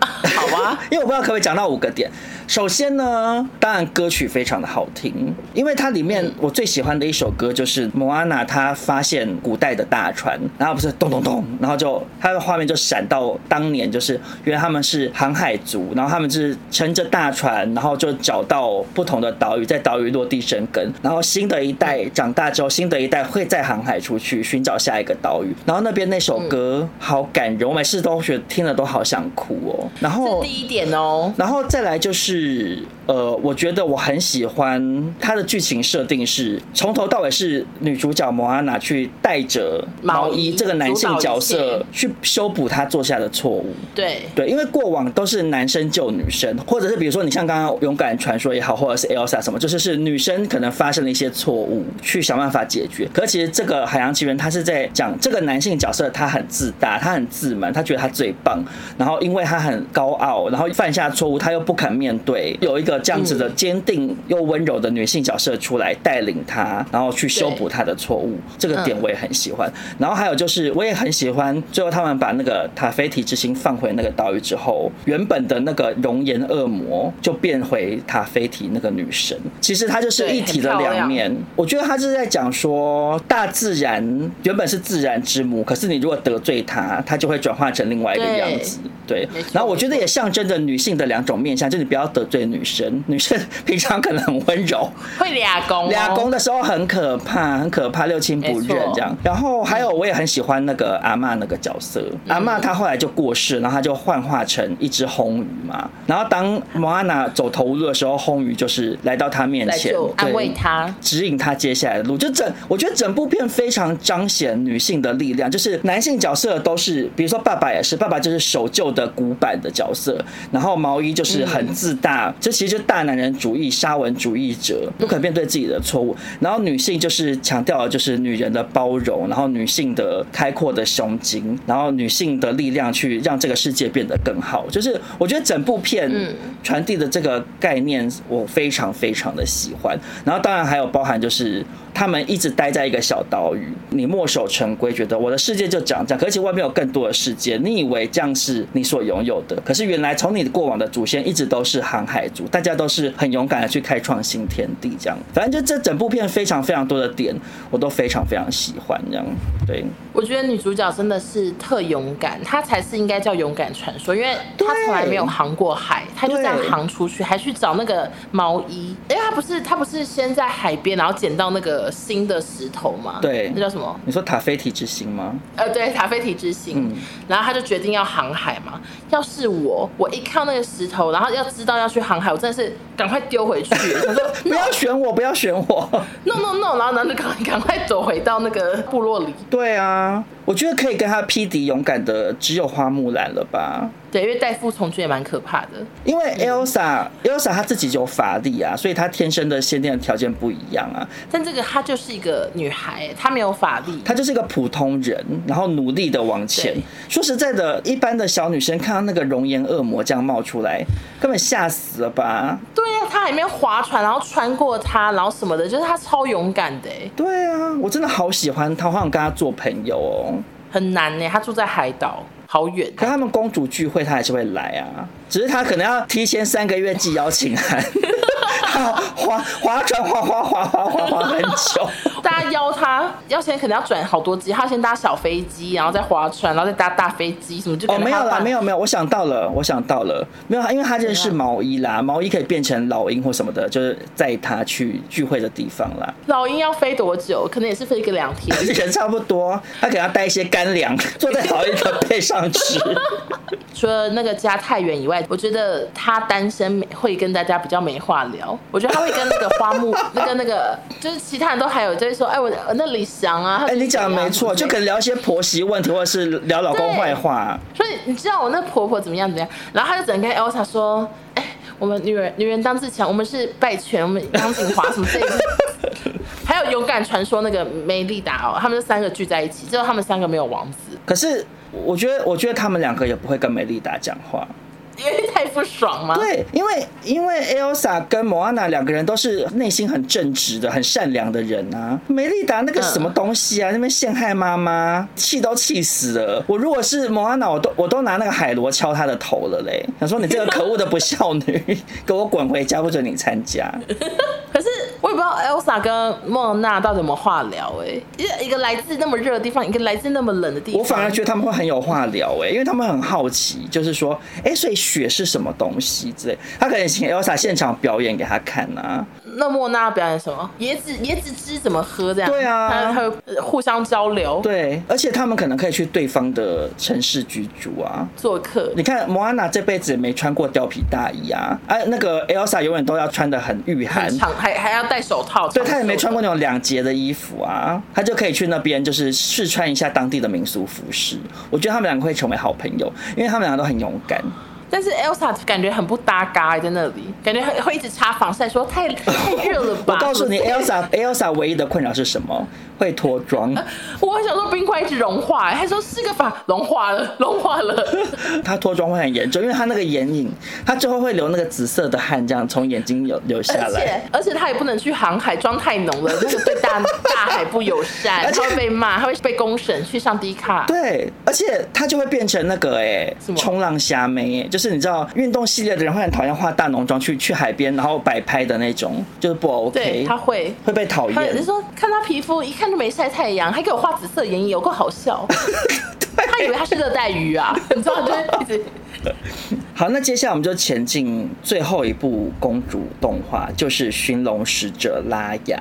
[laughs] 好啊，因为我不知道可不可以讲到五个点。首先呢，当然歌曲非常的好听，因为它里面我最喜欢的一首歌就是莫安娜她发现古代的大船，然后不是咚咚咚，然后就它的画面就闪到当年就是原来他们是航海族，然后他们是乘着大船，然后就找到不同的岛屿，在岛屿落地生根，然后新的一代长大之后，新的一代会再航海出去寻找下一个岛屿，然后那边那首歌好感人，我每次都觉得听了都好想哭哦，然后这第一点哦，然后再来就是。呃，我觉得我很喜欢它的剧情设定，是从头到尾是女主角摩安娜去带着毛衣这个男性角色去修补他做下的错误。对对，因为过往都是男生救女生，或者是比如说你像刚刚勇敢传说也好，或者是 Elsa 什么，就是是女生可能发生了一些错误，去想办法解决。可是其实这个海洋奇缘，他是在讲这个男性角色他很自大，他很自满，他觉得他最棒，然后因为他很高傲，然后犯下错误他又不肯面对。对，有一个这样子的坚定又温柔的女性角色出来带领他，然后去修补他的错误，这个点我也很喜欢。然后还有就是，我也很喜欢最后他们把那个塔菲提之心放回那个岛屿之后，原本的那个熔岩恶魔就变回塔菲提那个女神。其实它就是一体的两面。我觉得他是在讲说，大自然原本是自然之母，可是你如果得罪它，它就会转化成另外一个样子。对，然后我觉得也象征着女性的两种面相，就是你不要得罪女生，女生平常可能很温柔，会俩攻，俩攻的时候很可怕，很可怕，六亲不认这样。然后还有我也很喜欢那个阿嬷那个角色，阿嬷她后来就过世，然后她就幻化成一只红鱼嘛。然后当莫安娜走投无路的时候，红鱼就是来到她面前，安慰她，指引她接下来的路。就整，我觉得整部片非常彰显女性的力量，就是男性角色都是，比如说爸爸也是，爸爸就是守旧的古板的角色，然后毛衣就是很自大，这、嗯、其实就是大男人主义、沙文主义者，不肯面对自己的错误。然后女性就是强调的就是女人的包容，然后女性的开阔的胸襟，然后女性的力量去让这个世界变得更好。就是我觉得整部片传递的这个概念，我非常非常的喜欢。然后当然还有包含就是。他们一直待在一个小岛屿，你墨守成规，觉得我的世界就长这样，可是外面有更多的世界，你以为这样是你所拥有的，可是原来从你的过往的祖先一直都是航海族，大家都是很勇敢的去开创新天地，这样。反正就这整部片非常非常多的点，我都非常非常喜欢，这样。对，我觉得女主角真的是特勇敢，她才是应该叫勇敢传说，因为她从来没有航过海，她就这样航出去，还去找那个毛衣，因为她不是她不是先在海边，然后捡到那个新的石头吗？对，那叫什么？你说塔菲提之星吗？呃，对，塔菲提之星。嗯，然后她就决定要航海嘛。要是我，我一看到那个石头，然后要知道要去航海，我真的是赶快丢回去。[laughs] 他说不要选我，不要选我。No no no，然后男的赶赶快走回到那个部落里。对啊。我觉得可以跟他匹敌勇敢的只有花木兰了吧？对，因为代父从军也蛮可怕的。因为 Elsa，Elsa、嗯、她自己就有法力啊，所以她天生的先天的条件不一样啊。但这个她就是一个女孩，她没有法力，她就是一个普通人，然后努力的往前。说实在的，一般的小女生看到那个熔岩恶魔这样冒出来，根本吓死了吧？对啊，她里面划船，然后穿过她，然后什么的，就是她超勇敢的。对啊，我真的好喜欢她，好想跟她做朋友哦。很难呢，他住在海岛，好远。可他们公主聚会，他还是会来啊，只是他可能要提前三个月寄邀请函。[laughs] 划划船，划划划划划划很久。大家邀他，邀请可能要转好多机，他要先搭小飞机，然后再划船，然后再搭大飞机，什么就哦没有啦，没有没有，我想到了，我想到了，没有，因为他认识毛衣啦，毛衣可以变成老鹰或什么的，就是载他去聚会的地方啦。老鹰要飞多久？可能也是飞个两天，[laughs] 人差不多，他可能要带一些干粮，坐在老鹰的背上吃。[laughs] 除了那个家太远以外，我觉得他单身会跟大家比较没话聊。我觉得他会跟那个花木，[laughs] 那个那个，就是其他人都还有，就是说，哎，我那李翔啊，哎、欸，你讲的没错，就可能聊一些婆媳问题，或者是聊老公坏话。所以你知道我那婆婆怎么样怎么样？然后她就整跟 Elsa 说，我们女人女人当自强，我们是拜权，我们杨谨华什么这个，[laughs] 还有勇敢传说那个梅丽达哦，他们这三个聚在一起，之后他们三个没有王子。可是我觉得，我觉得他们两个也不会跟梅丽达讲话。因为太不爽吗？对，因为因为 Elsa 跟莫安娜两个人都是内心很正直的、很善良的人啊。梅丽达那个什么东西啊，嗯、那边陷害妈妈，气都气死了。我如果是莫安娜，我都我都拿那个海螺敲她的头了嘞。想说你这个可恶的不孝女，[laughs] 给我滚回家，不准你参加。[laughs] 可是我也不知道 Elsa 跟莫安娜到底有没有话聊哎、欸。一个来自那么热的地方，一个来自那么冷的地方，我反而觉得他们会很有话聊哎、欸，因为他们很好奇，就是说，哎、欸，所以。雪是什么东西之类，他可能请 Elsa 现场表演给他看啊。那莫娜表演什么？椰子椰子汁怎么喝？这样对啊，还有互相交流。对，而且他们可能可以去对方的城市居住啊，做客。你看莫安娜这辈子也没穿过貂皮大衣啊，哎、啊，那个 Elsa 永远都要穿的很御寒，长还还要戴手套。对，他也没穿过那种两截的衣服啊，他就可以去那边就是试穿一下当地的民俗服饰。我觉得他们两个会成为好朋友，因为他们两个都很勇敢。但是 Elsa 感觉很不搭嘎在那里，感觉会会一直擦防晒，说 [laughs] 太太热了吧。我告诉你，[laughs] Elsa Elsa 唯一的困扰是什么？会脱妆。[laughs] 我想说冰块一直融化，他说是个法融化了，融化了。他脱妆会很严重，因为他那个眼影，他最后会流那个紫色的汗，这样从眼睛流流下来。而且而且他也不能去航海，妆太浓了，那个对大大海不友善，他会被骂，他会被公审，去上 D 卡。对，而且他就会变成那个哎，冲浪虾妹哎，就是。是你知道运动系列的人会很讨厌化大浓妆去去海边，然后摆拍的那种，就是不 OK。对，他会会被讨厌。你是说看他皮肤一看就没晒太阳，还给我画紫色眼影，有够好笑。[laughs] 他以为他是热带鱼啊，你知道就一直。[laughs] 好，那接下来我们就前进最后一部公主动画，就是《寻龙使者拉雅》。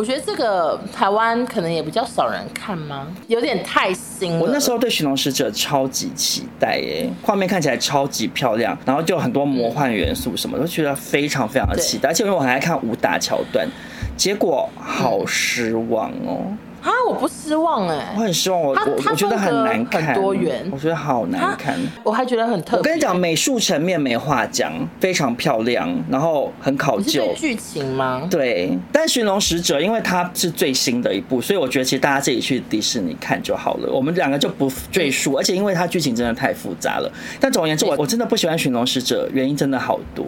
我觉得这个台湾可能也比较少人看吗？有点太新了。我那时候对《寻龙使者》超级期待耶，画面看起来超级漂亮，然后就很多魔幻元素什么，都觉得非常非常的期待。而且因为我还爱看武打桥段，结果好失望哦。啊，我不失望哎，我很失望，我我我觉得很难看，很多元，我觉得好难看，我还觉得很特别。我跟你讲，美术层面没话讲，非常漂亮，然后很考究。剧情吗？对，但《寻龙使者》因为它是最新的一部，所以我觉得其实大家自己去迪士尼看就好了，我们两个就不赘述。而且因为它剧情真的太复杂了，但总而言之，我我真的不喜欢《寻龙使者》，原因真的好多。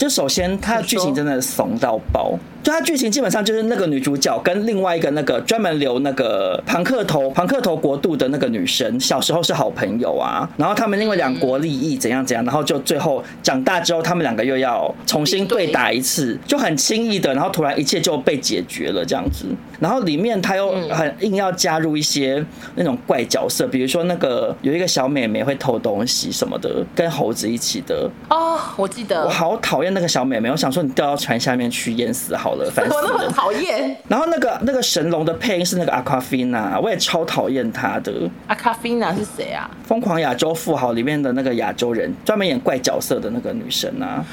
就首先它的剧情真的怂到爆。就它剧情基本上就是那个女主角跟另外一个那个专门留那个庞克头庞克头国度的那个女生，小时候是好朋友啊。然后他们因为两国利益怎样怎样，然后就最后长大之后，他们两个又要重新对打一次，就很轻易的，然后突然一切就被解决了这样子。然后里面他又很硬要加入一些那种怪角色，比如说那个有一个小美眉会偷东西什么的，跟猴子一起的。哦，我记得。我好讨厌那个小妹妹，我想说你掉到船下面去淹死好。好了，[laughs] 反正我都很讨厌。然后那个那个神龙的配音是那个阿卡菲娜，我也超讨厌她的。阿卡菲娜是谁啊？疯狂亚洲富豪里面的那个亚洲人，专门演怪角色的那个女神啊。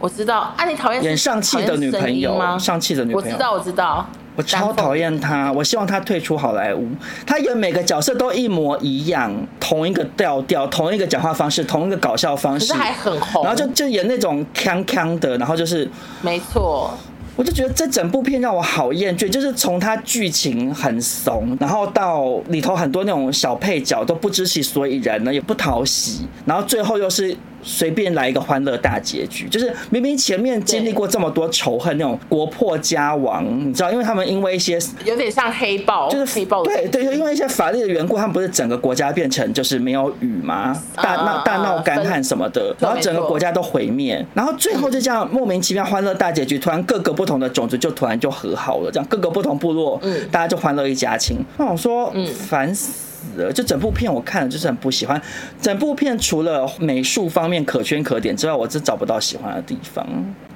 我知道。啊，你讨厌演上汽的女朋友吗？上汽的女朋友，我知道，我知道。我超讨厌他，我希望他退出好莱坞。他演每个角色都一模一样，同一个调调，同一个讲话方式，同一个搞笑方式，还很红。然后就就演那种锵锵的，然后就是没错。我就觉得这整部片让我好厌倦，就是从它剧情很怂，然后到里头很多那种小配角都不知其所以然呢，也不讨喜，然后最后又是。随便来一个欢乐大结局，就是明明前面经历过这么多仇恨，那种国破家亡，你知道，因为他们因为一些有点像黑豹，就是黑豹，对对，就因为一些法律的缘故，他们不是整个国家变成就是没有雨吗？大闹大闹干旱什么的，然后整个国家都毁灭，然后最后就这样莫名其妙欢乐大结局，突然各个不同的种族就突然就和好了，这样各个不同部落，嗯，大家就欢乐一家亲。那我说，嗯，烦死。就整部片我看了就是很不喜欢，整部片除了美术方面可圈可点之外，我真找不到喜欢的地方。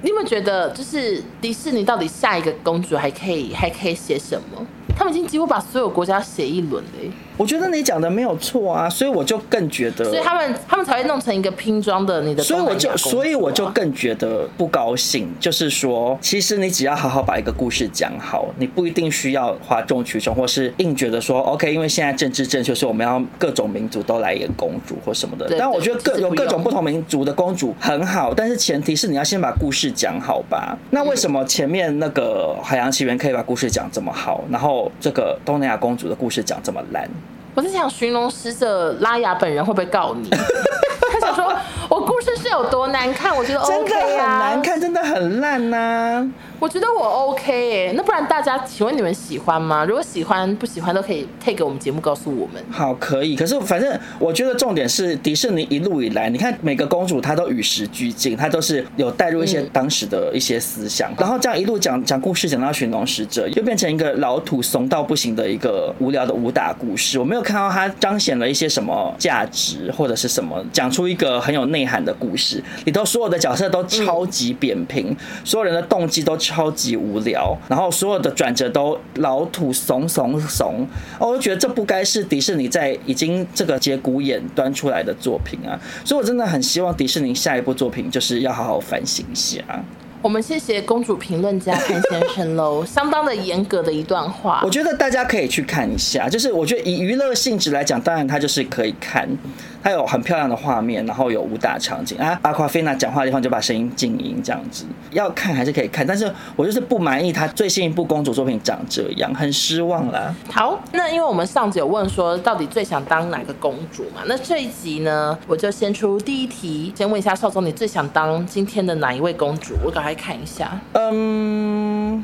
你有没有觉得，就是迪士尼到底下一个公主还可以还可以写什么？他们已经几乎把所有国家写一轮了。我觉得你讲的没有错啊，所以我就更觉得，所以他们他们才会弄成一个拼装的你的，所以我就所以我就更觉得不高兴，就是说，其实你只要好好把一个故事讲好，你不一定需要哗众取宠，或是硬觉得说 OK，因为现在政治正确，所以我们要各种民族都来演公主或什么的。但我觉得各有各种不同民族的公主很好，但是前提是你要先把故事讲好吧？那为什么前面那个海洋奇缘可以把故事讲这么好，然后这个东南亚公主的故事讲这么烂？我在想，寻龙使者拉雅本人会不会告你？[laughs] 他想说，我故事是有多难看？我觉得 OK 啊，真的很难看，真的很烂呐、啊。我觉得我 OK 哎、欸，那不然大家请问你们喜欢吗？如果喜欢不喜欢都可以 take 给我们节目告诉我们。好，可以。可是反正我觉得重点是迪士尼一路以来，你看每个公主她都与时俱进，她都是有带入一些当时的一些思想，嗯、然后这样一路讲讲故事，讲到寻龙使者，又变成一个老土怂到不行的一个无聊的武打故事。我没有看到它彰显了一些什么价值或者是什么，讲出一个很有内涵的故事。里头所有的角色都超级扁平，嗯、所有人的动机都超级无聊，然后所有的转折都老土怂怂怂，我就觉得这不该是迪士尼在已经这个节骨眼端出来的作品啊，所以我真的很希望迪士尼下一部作品就是要好好反省一下。我们谢谢公主评论家潘先生喽，[laughs] 相当的严格的一段话。我觉得大家可以去看一下，就是我觉得以娱乐性质来讲，当然它就是可以看，它有很漂亮的画面，然后有武打场景啊。阿夸菲娜讲话的地方就把声音静音这样子，要看还是可以看，但是我就是不满意她最新一部公主作品长这样，很失望啦。好，那因为我们上集有问说到底最想当哪个公主嘛，那这一集呢，我就先出第一题，先问一下少总，你最想当今天的哪一位公主？我赶快。看一下，嗯，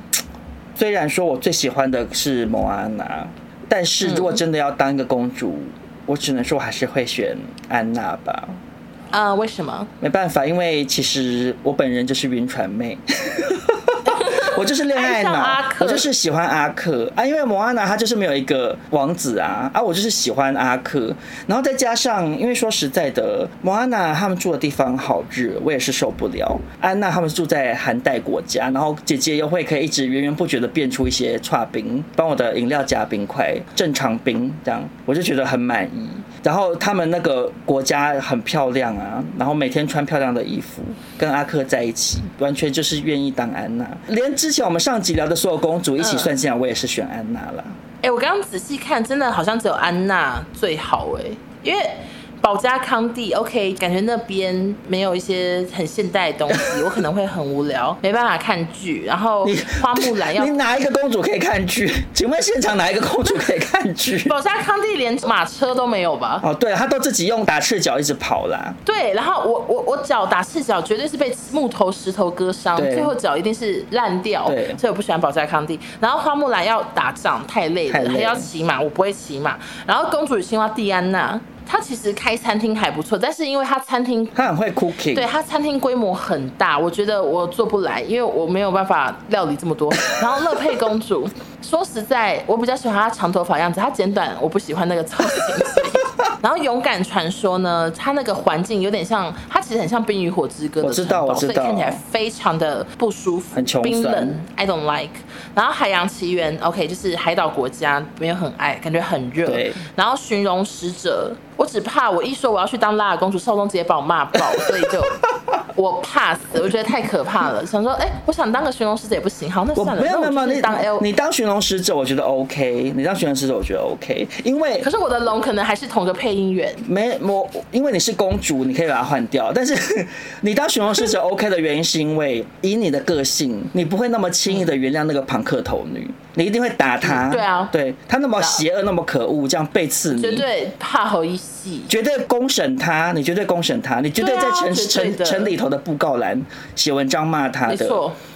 虽然说我最喜欢的是莫安娜，但是如果真的要当一个公主，嗯、我只能说我还是会选安娜吧。啊，为什么？没办法，因为其实我本人就是晕船妹。[laughs] 我就是恋爱脑，我就是喜欢阿克啊，因为摩阿娜她就是没有一个王子啊，啊，我就是喜欢阿克，然后再加上，因为说实在的，摩阿娜他们住的地方好热，我也是受不了。安娜他们住在寒带国家，然后姐姐又会可以一直源源不绝的变出一些串冰，帮我的饮料加冰块，正常冰这样，我就觉得很满意。然后他们那个国家很漂亮啊，然后每天穿漂亮的衣服，跟阿克在一起，完全就是愿意当安娜，连之前我们上集聊的所有公主一起算进来，我也是选安娜了。哎、我刚刚仔细看，真的好像只有安娜最好哎、因为宝嘉康帝，OK，感觉那边没有一些很现代的东西，[laughs] 我可能会很无聊，没办法看剧。然后花木兰要你，你哪一个公主可以看剧？请问现场哪一个公主可以看剧？[laughs] 保加康帝连马车都没有吧？哦，对，他都自己用打赤脚一直跑啦。对，然后我我我脚打赤脚，绝对是被木头石头割伤，最后脚一定是烂掉。对，所以我不喜欢保加康帝。然后花木兰要打仗太累了，还要骑马，我不会骑马。然后公主与青蛙蒂安娜。他其实开餐厅还不错，但是因为他餐厅他很会 cooking，对他餐厅规模很大，我觉得我做不来，因为我没有办法料理这么多。[laughs] 然后乐佩公主，说实在，我比较喜欢她长头发样子，她剪短我不喜欢那个造型。[laughs] 然后勇敢传说呢，它那个环境有点像，它其实很像《冰与火之歌》的知道，我知道，所以看起来非常的不舒服，很冰冷，I don't like。然后海洋奇缘，OK，就是海岛国家，没有很爱，感觉很热。然后寻龙使者，我只怕我一说我要去当拉尔公主，少东直接把我骂爆，[laughs] 所以就。我怕死，我觉得太可怕了。想说，哎、欸，我想当个寻龙使者也不行。好，那算了。没有没有没有，你当 L，你当寻龙使者，我觉得 OK。你当寻龙使者，我觉得 OK。因为可是我的龙可能还是同个配音员。没我，因为你是公主，你可以把它换掉。但是 [laughs] 你当寻龙使者 OK 的原因，是因为以你的个性，你不会那么轻易的原谅那个庞克头女，你一定会打她。对啊，对她那么邪恶，那么可恶，这样背刺你，绝对怕好一戏，绝对公审他，你绝对公审他，你绝对在城城城里头的布告栏写文章骂他的，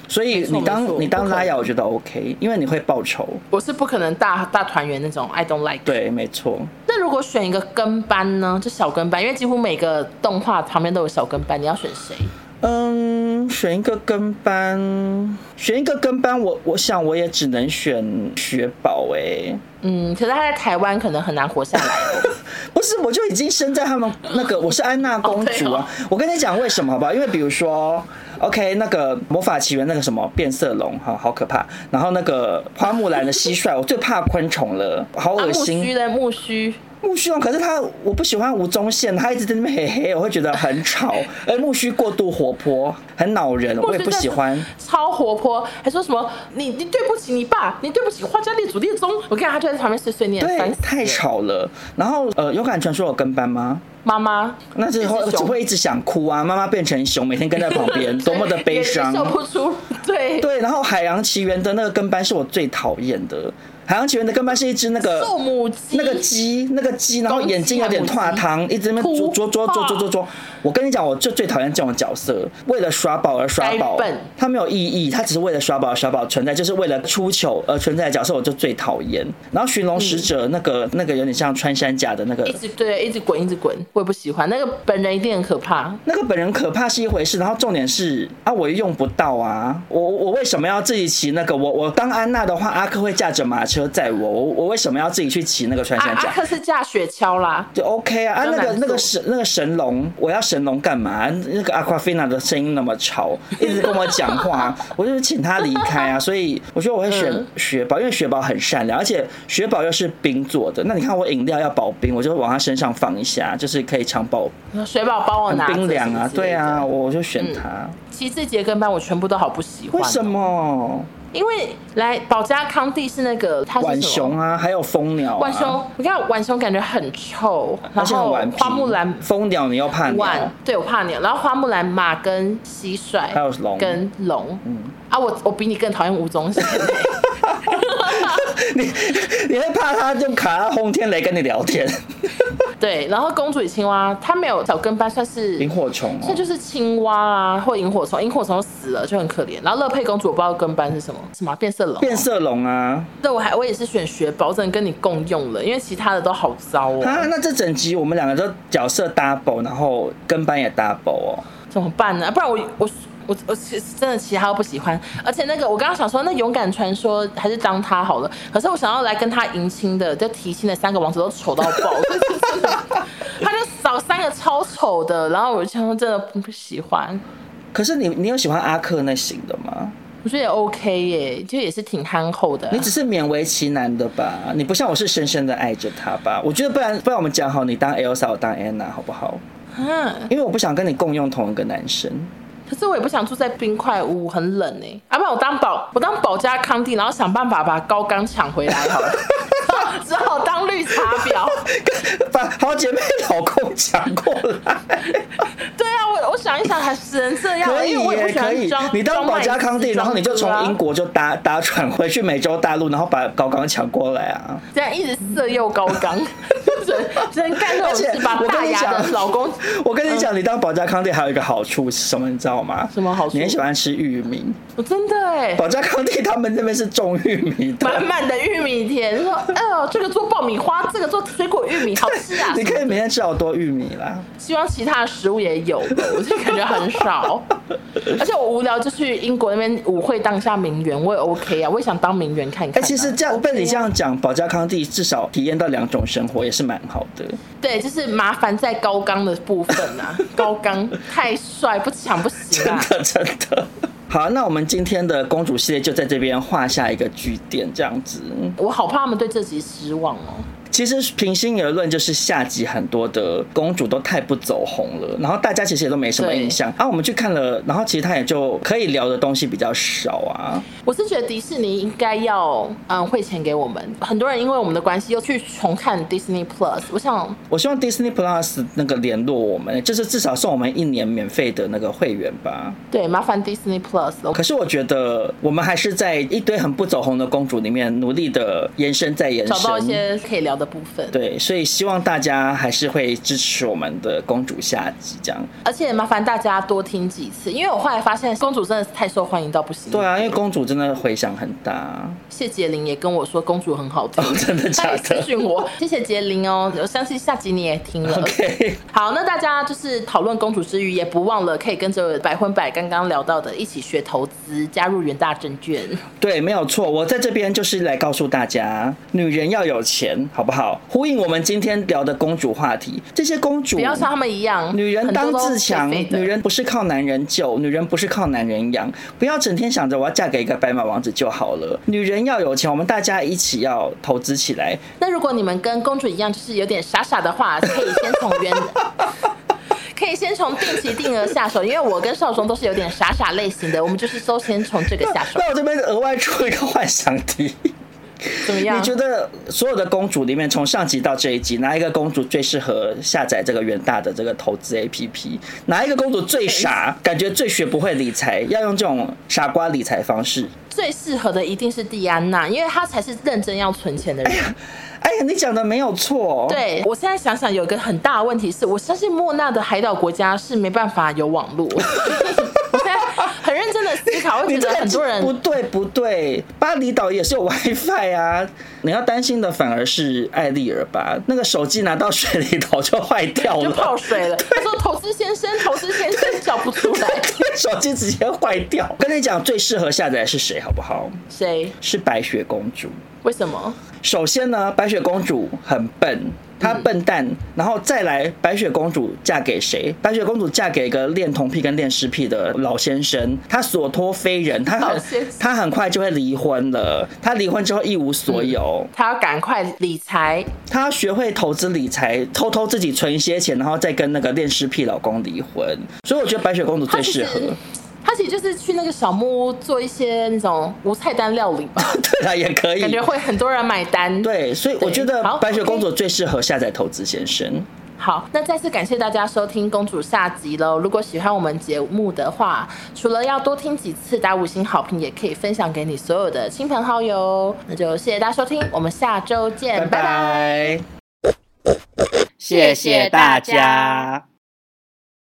所以你当你当拉雅，我觉得 OK，因为你会报仇。我是不可能大大团圆那种，I don't like。对，没错。那如果选一个跟班呢？就小跟班，因为几乎每个动画旁边都有小跟班，你要选谁？嗯，选一个跟班，选一个跟班，我我想我也只能选雪宝哎。嗯，可是他在台湾可能很难活下来。[laughs] 不是，我就已经生在他们那个，我是安娜公主啊。我跟你讲为什么好不好？因为比如说，OK，那个魔法奇缘那个什么变色龙，哈，好可怕。然后那个花木兰的蟋蟀，我最怕昆虫了，好恶心。木须的木须。木须龙，可是他我不喜欢吴宗宪，他一直在那边嘿嘿，我会觉得很吵。而 [laughs] 木须过度活泼，很恼人，我也不喜欢。超活泼，还说什么你你对不起你爸，你对不起花家列祖列宗。我看他就在旁边碎碎念，对，太吵了。然后呃，勇敢传说有跟班吗？妈妈，那之后只会一直想哭啊。妈妈变成熊，每天跟在旁边，[laughs] 多么的悲伤。笑不出，对对。然后海洋奇缘的那个跟班是我最讨厌的。海洋奇缘的跟班是一只那个那个鸡，那个鸡，然后眼睛有点脱汤，一直在那边啄啄啄啄啄啄啄。我跟你讲，我就最讨厌这种角色，为了耍宝而耍宝，他没有意义，他只是为了耍宝而耍宝存在，就是为了出糗而存在的角色，我就最讨厌。然后寻龙使者那个那个有点像穿山甲的那个，一直对，一直滚，一直滚，我也不喜欢。那个本人一定很可怕，那个本人可怕是一回事，然后重点是啊，我又用不到啊，我我为什么要自己骑那个？我我当安娜的话，阿克会驾着马车载我，我我为什么要自己去骑那个穿山甲？阿克是驾雪橇啦，就 OK 啊啊，那个那个神那个神龙，我要神龙干嘛？那个阿夸菲娜的声音那么吵，一直跟我讲话，[laughs] 我就请他离开啊。所以我觉得我会选雪宝，因为雪宝很善良，而且雪宝又是冰做的。那你看我饮料要保冰，我就往他身上放一下，就是可以常保。雪宝帮我拿冰凉啊，对啊，我就选他。其次节跟班我全部都好不喜欢，为什么？因为来保家康帝是那个他是浣熊啊，还有蜂鸟、啊。浣熊，你看浣熊感觉很臭，然后花木兰。蜂鸟你又怕鸟？对，我怕鸟。然后花木兰马跟蟋蟀，还有龙跟龙。嗯啊，我我比你更讨厌吴宗宪。[laughs] 你你会怕他就卡在轰天雷跟你聊天？对，然后公主与青蛙，它没有小跟班，算是萤火虫，那就是青蛙啊，或萤火虫，萤火虫死了就很可怜。然后乐佩公主我不知道跟班是什么，什么变色龙？变色龙啊！对，我还我也是选雪宝，真的跟你共用了，因为其他的都好糟哦。啊，那这整集我们两个都角色 double，然后跟班也 double 哦，怎么办呢？不然我我。我我其实真的其他都不喜欢，而且那个我刚刚想说，那勇敢传说还是当他好了。可是我想要来跟他迎亲的，就提亲的三个王子都丑到爆，[laughs] [laughs] 他就找三个超丑的，然后我就想说真的不喜欢。可是你你有喜欢阿克那型的吗？我觉得也 OK 耶，就也是挺憨厚的。你只是勉为其难的吧？你不像我是深深的爱着他吧？我觉得不然不然我们讲好，你当 Elsa，我当 Anna 好不好？嗯，因为我不想跟你共用同一个男生。可是我也不想住在冰块屋，很冷哎、欸。要、啊、不然我当保，我当保家康帝，然后想办法把高刚抢回来好了。[laughs] 只好当绿茶婊，把好姐妹老公抢过来。对啊，我我想一想，还是能这样。可以也可以。你当保加康帝，然后你就从英国就搭搭船回去美洲大陆，然后把高刚抢过来啊。这样一直色诱高刚，[laughs] 只能只能干这种事，把大牙的老公。我跟你讲，你当保加康帝还有一个好处是什么？你知道吗？什么好处？你很喜欢吃玉米。我真的哎，保加康帝他们那边是种玉米的，满满的玉米田。说，哎呦，这个做爆米花，这个做水果玉米，好吃啊！[laughs] 你可以每天吃好多玉米啦。希望其他的食物也有的，我就感觉很少。[laughs] 而且我无聊就去英国那边舞会当一下名媛，我也 OK 啊，我也想当名媛看看。哎，其实这样被你这样讲，保加康帝至少体验到两种生活，也是蛮好的。对，就是麻烦在高刚的部分啊，[laughs] 高刚太帅，不抢不 [laughs] 真的 [laughs] 真的。好，那我们今天的公主系列就在这边画下一个句点，这样子。我好怕他们对这集失望哦。其实平心而论，就是下集很多的公主都太不走红了，然后大家其实也都没什么印象。然后、啊、我们去看了，然后其实他也就可以聊的东西比较少啊。我是觉得迪士尼应该要嗯汇钱给我们，很多人因为我们的关系又去重看 Disney Plus。我想，我希望 Disney Plus 那个联络我们，就是至少送我们一年免费的那个会员吧。对，麻烦 Disney Plus。可是我觉得我们还是在一堆很不走红的公主里面努力的延伸再延伸，找到一些可以聊的。部分对，所以希望大家还是会支持我们的公主下集这样，而且麻烦大家多听几次，因为我后来发现公主真的是太受欢迎到不行。对啊，因为公主真的回响很大。谢杰玲也跟我说公主很好听，哦、真的假的？私讯我，[laughs] 谢谢杰玲哦，我相信下集你也听了。OK，[laughs] 好，那大家就是讨论公主之余，也不忘了可以跟着百分百刚刚聊到的一起学投资，加入元大证券。对，没有错，我在这边就是来告诉大家，女人要有钱，好不好？呼应我们今天聊的公主话题，这些公主不要像他们一样，女人当自强，女人不是靠男人救，女人不是靠男人养，不要整天想着我要嫁给一个白马王子就好了。女人要有钱，我们大家一起要投资起来。那如果你们跟公主一样，就是有点傻傻的话，可以先从原，[laughs] 可以先从定期定额下手，因为我跟少松都是有点傻傻类型的，我们就是都先从这个下手。那我这边额外出一个幻想题。怎么样？你觉得所有的公主里面，从上集到这一集，哪一个公主最适合下载这个远大的这个投资 APP？哪一个公主最傻，感觉最学不会理财，要用这种傻瓜理财方式？最适合的一定是蒂安娜，因为她才是认真要存钱的人。[laughs] 哎呀，你讲的没有错。对，我现在想想，有一个很大的问题是，我相信莫娜的海岛国家是没办法有网络。[laughs] 很认真的思考，我觉得很多人不对不对，巴厘岛也是有 WiFi 啊。你要担心的反而是艾丽儿吧，那个手机拿到水里头就坏掉了，就泡水了。他说：“投资先生，投资先生叫不出来，[laughs] 手机直接坏掉。”跟你讲，最适合下载的是谁，好不好？谁？是白雪公主。为什么？首先呢，白雪公主很笨。她笨蛋，然后再来，白雪公主嫁给谁？白雪公主嫁给一个恋童癖跟恋尸癖的老先生，他所托非人，他很他很快就会离婚了。他离婚之后一无所有，他要赶快理财，他要学会投资理财，偷偷自己存一些钱，然后再跟那个恋尸癖老公离婚。所以我觉得白雪公主最适合。他其实就是去那个小木屋做一些那种无菜单料理吧，[laughs] 对啊，也可以，感觉会很多人买单。对，所以我觉得白雪公主最适合下载投资先生。好，那再次感谢大家收听公主下集喽。如果喜欢我们节目的话，除了要多听几次打五星好评，也可以分享给你所有的亲朋好友。那就谢谢大家收听，我们下周见，拜拜。谢谢大家。